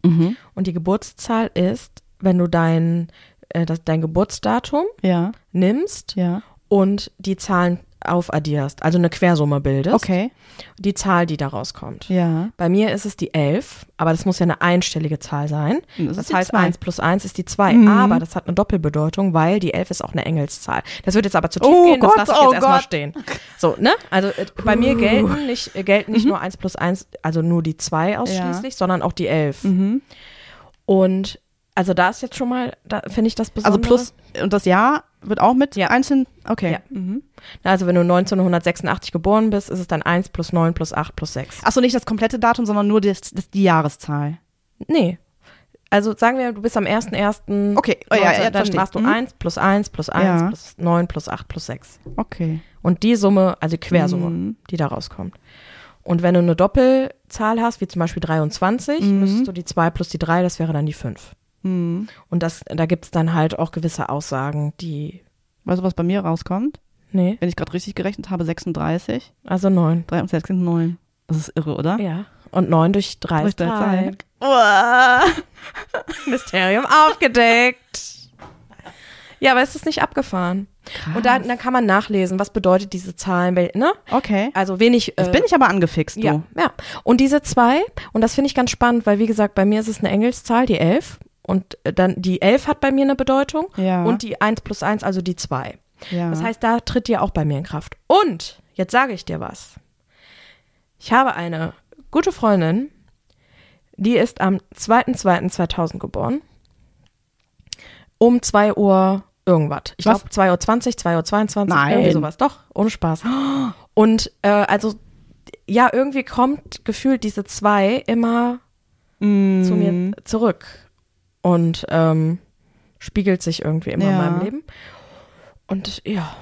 Mhm. Und die Geburtszahl ist, wenn du dein, äh, das, dein Geburtsdatum Ja, nimmst ja. und die Zahlen aufaddierst, also eine Quersumme bildest, Okay. die Zahl, die da rauskommt. Ja. Bei mir ist es die 11, aber das muss ja eine einstellige Zahl sein. Und das Das, heißt, zwei. 1 plus 1 ist die 2, Mhm. aber das hat eine Doppelbedeutung, weil die 11 ist auch eine Engelszahl. Das wird jetzt aber zu tief Oh gehen, das Gott, lasse ich oh jetzt erstmal Gott. stehen. So, ne? Also äh, bei mir gelten nicht, äh, gelten nicht nur 1 plus 1, also nur die 2 ausschließlich, sondern auch die 11. Mhm. Und also da ist jetzt schon mal, da finde ich das besonders. Also plus, und das Jahr wird auch mit Ja. einzeln, okay. Ja. Mhm. Also wenn du 1986 geboren bist, ist es dann 1 plus 9 plus 8 plus 6. Achso, nicht das komplette Datum, sondern nur das, das, die Jahreszahl. Nee. Also sagen wir, du bist am 1.1. Okay, oh, ja, ja, dann machst du Mhm. 1 plus 1 plus 1 Ja. plus 9 plus 8 plus 6. Okay. Und die Summe, also die Quersumme, Mhm. die da rauskommt. Und wenn du eine Doppelzahl hast, wie zum Beispiel 23, Mhm. müsstest du die 2 plus die 3, das wäre dann die 5. Mhm. Und das, da gibt's dann halt auch gewisse Aussagen, die, Weißt du, was bei mir rauskommt? nee, Wenn ich gerade richtig gerechnet habe, 36, also 9. 3 und 6 sind 9. Das ist irre, oder? Ja. Und 9 durch 3 Durch ist drei 3. Zahlen. Uah. Mysterium aufgedeckt. Ja, aber es ist nicht abgefahren. Und dann, dann kann man nachlesen, was bedeutet diese Zahlen, ne? Okay. Also wenig. Jetzt äh, bin ich aber angefixt, du. Ja, ja. Und diese zwei, und das finde ich ganz spannend, weil wie gesagt, bei mir ist es eine Engelszahl, die 11. Und äh, dann die 11 hat bei mir eine Bedeutung. Ja. Und die 1 plus 1, also die 2. ja. Das heißt, da tritt die auch bei mir in Kraft. Und, jetzt sage ich dir was. Ich habe eine gute Freundin, die ist am 2.2.2000 geboren. Um 2 Uhr irgendwas. Ich glaube 2 Uhr 20, 2 Uhr 22, Nein. irgendwie sowas. Doch, ohne Spaß. Und äh, also, ja, irgendwie kommt gefühlt diese 2 immer Mm. zu mir zurück und ähm, spiegelt sich irgendwie immer Ja. in meinem Leben. Und ja,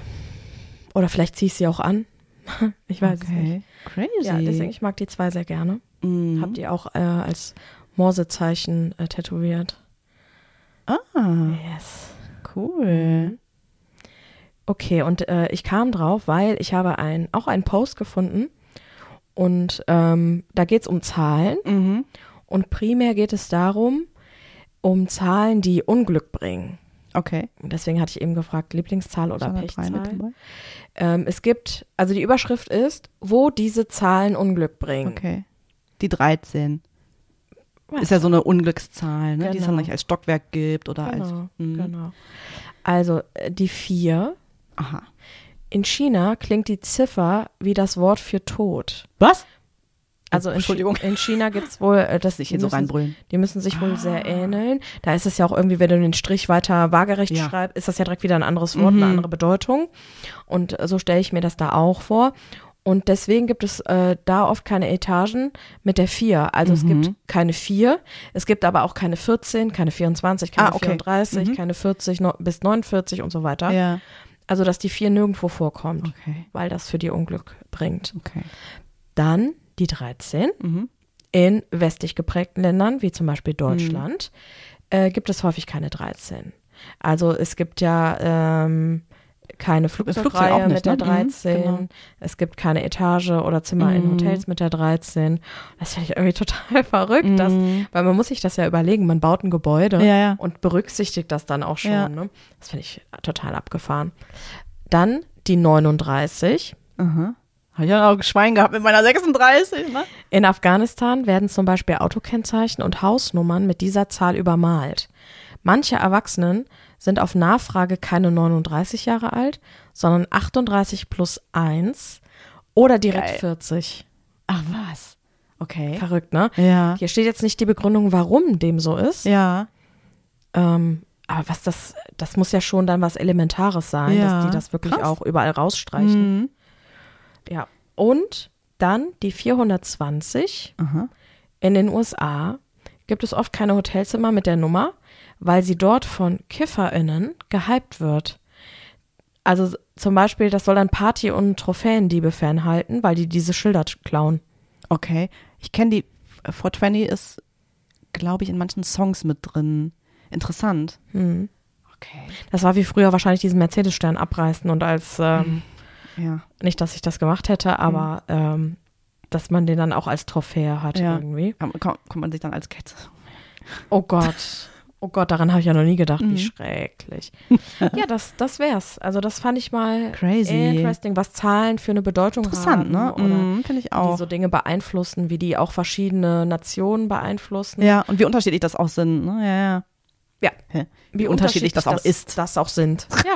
oder vielleicht ziehe ich sie auch an. <laughs> ich weiß es nicht. Okay. Crazy. Ja, deswegen, ich mag die zwei sehr gerne. Mhm. Hab die auch äh, als Morsezeichen äh, tätowiert. Ah, Yes. cool. Okay, und äh, ich kam drauf, weil ich habe ein, auch einen Post gefunden und ähm, da geht es um Zahlen Mhm. und primär geht es darum, um Zahlen, die Unglück bringen. Okay. Deswegen hatte ich eben gefragt, Lieblingszahl oder Pechzahl. Ähm, es gibt, also die Überschrift ist, wo diese Zahlen Unglück bringen. Okay. Die 13. Was? Ist ja so eine Unglückszahl, ne? die es dann Genau. nicht als Stockwerk gibt oder als. Genau, Mhm. genau. Also äh, die vier. Aha. In China klingt die Ziffer wie das Wort für Tod. Was? Also in, in China gibt es wohl, äh, das Nicht hier so reinbrüllen. Die müssen sich wohl sehr ähneln. Da ist es ja auch irgendwie, wenn du den Strich weiter waagerecht Ja. schreibst, ist das ja direkt wieder ein anderes Wort, eine Mhm. andere Bedeutung. Und äh, so stelle ich mir das da auch vor. Und deswegen gibt es äh, da oft keine Etagen mit der 4. Also es Mhm. gibt keine 4, es gibt aber auch keine 14, keine 24, keine Ah, okay. 34, Mhm. keine 40 no, bis 49 und so weiter. Ja. Also dass die 4 nirgendwo vorkommt, Okay. weil das für die Unglück bringt. Okay. Dann die 13. Mhm. In westlich geprägten Ländern, wie zum Beispiel Deutschland, äh, gibt es häufig keine 13. Also es gibt ja ähm, keine Flugzeugreihe mit der ne? Mhm, 13. genau. Es gibt keine Etage oder Zimmer in Mhm. Hotels mit der 13. Das finde ich irgendwie <laughs> total verrückt, dass, Mhm. weil man muss sich das ja überlegen. Man baut ein Gebäude Ja, ja. und berücksichtigt das dann auch schon. Ja. Ne? Das finde ich total abgefahren. Dann die 39. Aha. Hab ich ja auch Schwein gehabt mit meiner 36, ne? In Afghanistan werden zum Beispiel Autokennzeichen und Hausnummern mit dieser Zahl übermalt. Manche Erwachsenen sind auf Nachfrage keine 39 Jahre alt, sondern 38 plus 1 oder direkt Geil. 40. Ach was. Okay. Verrückt, ne? Ja. Hier steht jetzt nicht die Begründung, warum dem so ist. Ja. Ähm, aber was das, das muss ja schon dann was Elementares sein, Ja, dass die das wirklich krass. auch überall rausstreichen. Mhm. Ja. Und dann die 420. Aha. In den USA gibt es oft keine Hotelzimmer mit der Nummer, weil sie dort von KifferInnen gehypt wird. Also zum Beispiel, das soll dann Party- und Trophäendiebe fernhalten, weil die diese Schilder klauen. Okay. Ich kenne die. 420 ist, glaube ich, in manchen Songs mit drin. Interessant. Hm. Okay. Das war wie früher wahrscheinlich diesen Mercedes-Stern abreißen und als, ähm, <laughs> Ja. nicht, dass ich das gemacht hätte, aber ähm, dass man den dann auch als Trophäe hat Ja. irgendwie. Kommt, kommt man sich dann als Kette. Oh Gott. <laughs> Oh Gott, daran habe ich ja noch nie gedacht, Mhm. wie schrecklich. <laughs> ja, das, das wär's. Also das fand ich mal Crazy. interesting, was Zahlen für eine Bedeutung Interessant, haben. ne? Oder Mhm, Finde ich die auch. so Dinge beeinflussen, wie die auch verschiedene Nationen beeinflussen. ja, und wie unterschiedlich das auch sind, ne? Ja, ja. Ja. Wie, Wie unterschiedlich das auch ist. Das auch sind. <laughs> Ja.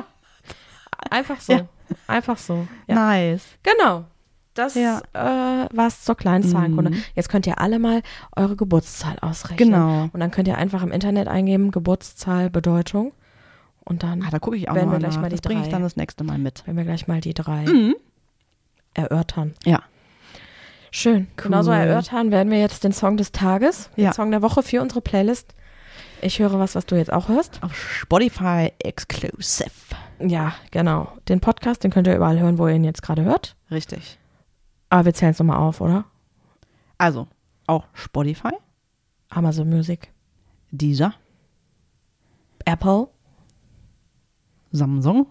Einfach so. Ja. Einfach so. Ja. Nice. Genau. Das Ja. äh, war's zur kleinen Zahlenkunde. Mhm. Jetzt könnt ihr alle mal eure Geburtszahl ausrechnen. Genau. Und dann könnt ihr einfach im Internet eingeben, Geburtszahl, Bedeutung. Und dann Ah, da gucke ich auch Werden wir gleich nach. mal die Das bringe ich dann das nächste Mal mit. werden wir gleich mal die drei Mhm. erörtern. Ja. Schön. Genauso Cool. erörtern werden wir jetzt den Song des Tages, den Ja. Song der Woche für unsere Playlist. Ich höre was, was du jetzt auch hörst. Auf Spotify Exclusive. Ja, genau. Den Podcast, den könnt ihr überall hören, wo ihr ihn jetzt gerade hört. Richtig. Aber wir zählen es nochmal auf, oder? Also, auch Spotify, Amazon Music, Deezer, Apple, Samsung.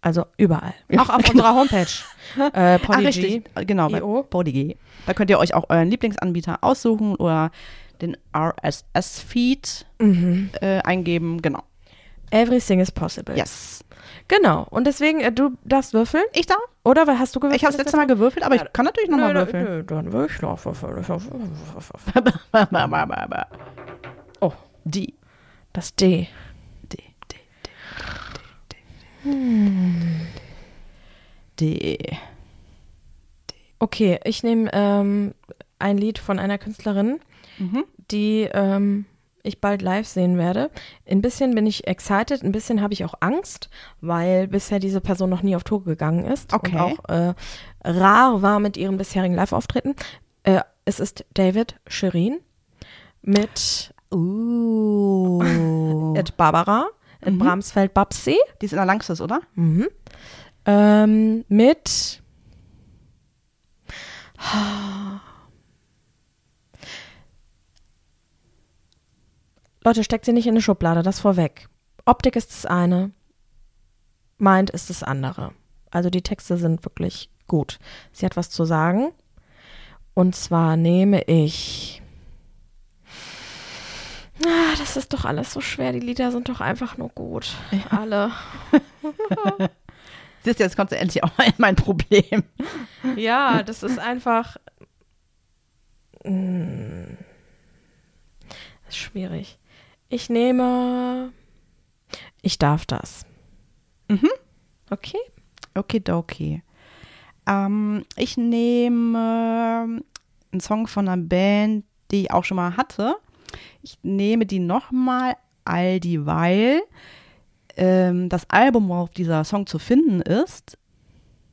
also überall. Auch auf unserer Homepage. <laughs> äh, Ah, Podigy. richtig. Genau, bei IO. Podigy. Da könnt ihr euch auch euren Lieblingsanbieter aussuchen oder den RSS-Feed Mhm. äh, eingeben. Genau. Everything is possible. Yes. Genau. Und deswegen, äh, du darfst würfeln. Ich da? Oder was hast du gewürfelt? Ich habe das letzte Mal gewürfelt, aber ich kann natürlich nochmal würfeln. Nö, dann will ich noch würfeln. oh, die. Das D. D, D, D, D, D. D. Okay, ich nehme ähm, ein Lied von einer Künstlerin, Mhm. die ähm, ich bald live sehen werde. Ein bisschen bin ich excited, ein bisschen habe ich auch Angst, weil bisher diese Person noch nie auf Tour gegangen ist Okay. und auch äh, rar war mit ihren bisherigen Live-Auftritten. Äh, es ist David Shirin mit Uh. <laughs> Ed Barbara, Ed Mhm. Bramsfeld Babsi. Die ist in der Langsys, oder? Mhm. Ähm, mit Leute, steckt sie nicht in eine Schublade, das vorweg. Optik ist das eine, meint ist das andere. Also die Texte sind wirklich gut. Sie hat was zu sagen. Und zwar nehme ich. Ah, das ist doch alles so schwer. Die Lieder sind doch einfach nur gut. Alle. <laughs> Siehst du, jetzt kommst du endlich auch mal in mein Problem. Ja, das ist einfach. Mm, Das ist schwierig. Ich nehme. Ich darf das. Mhm. Okay. Okidoki. Ähm, ich nehme einen Song von einer Band, die ich auch schon mal hatte. Ich nehme die nochmal all dieweil. Ähm, das Album, worauf dieser Song zu finden ist,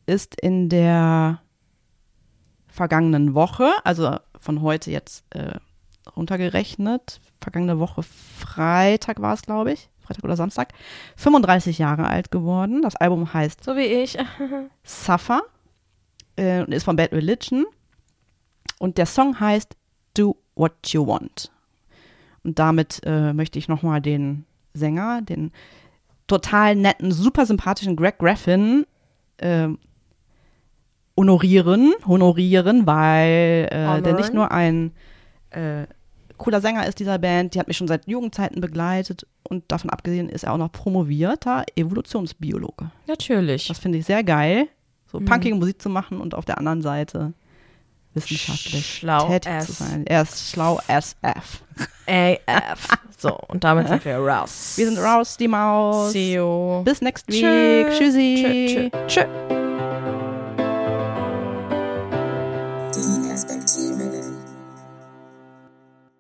ist in der vergangenen Woche, also von heute jetzt äh, runtergerechnet, vergangene Woche Freitag war es, glaube ich, Freitag oder Samstag, 35 Jahre alt geworden. Das Album heißt So wie ich. <laughs> Suffer äh, und ist von Bad Religion. Und der Song heißt Do What You Want. Und damit äh, möchte ich nochmal den Sänger, den total netten, super sympathischen Greg Graffin äh, honorieren, honorieren, weil äh, der nicht nur ein äh, cooler Sänger ist dieser Band, die hat mich schon seit Jugendzeiten begleitet und davon abgesehen ist er auch noch promovierter Evolutionsbiologe. Natürlich. Das finde ich sehr geil, so mhm. punkige Musik zu machen und auf der anderen Seite wissenschaftlich schlau tätig S. zu sein. Er ist schlau SF. AF. <laughs> so, und damit sind wir raus. Wir sind raus, die Maus. See you. Bis next week. Tschö. Tschüssi. Tschö. Tschö. Die Perspektive.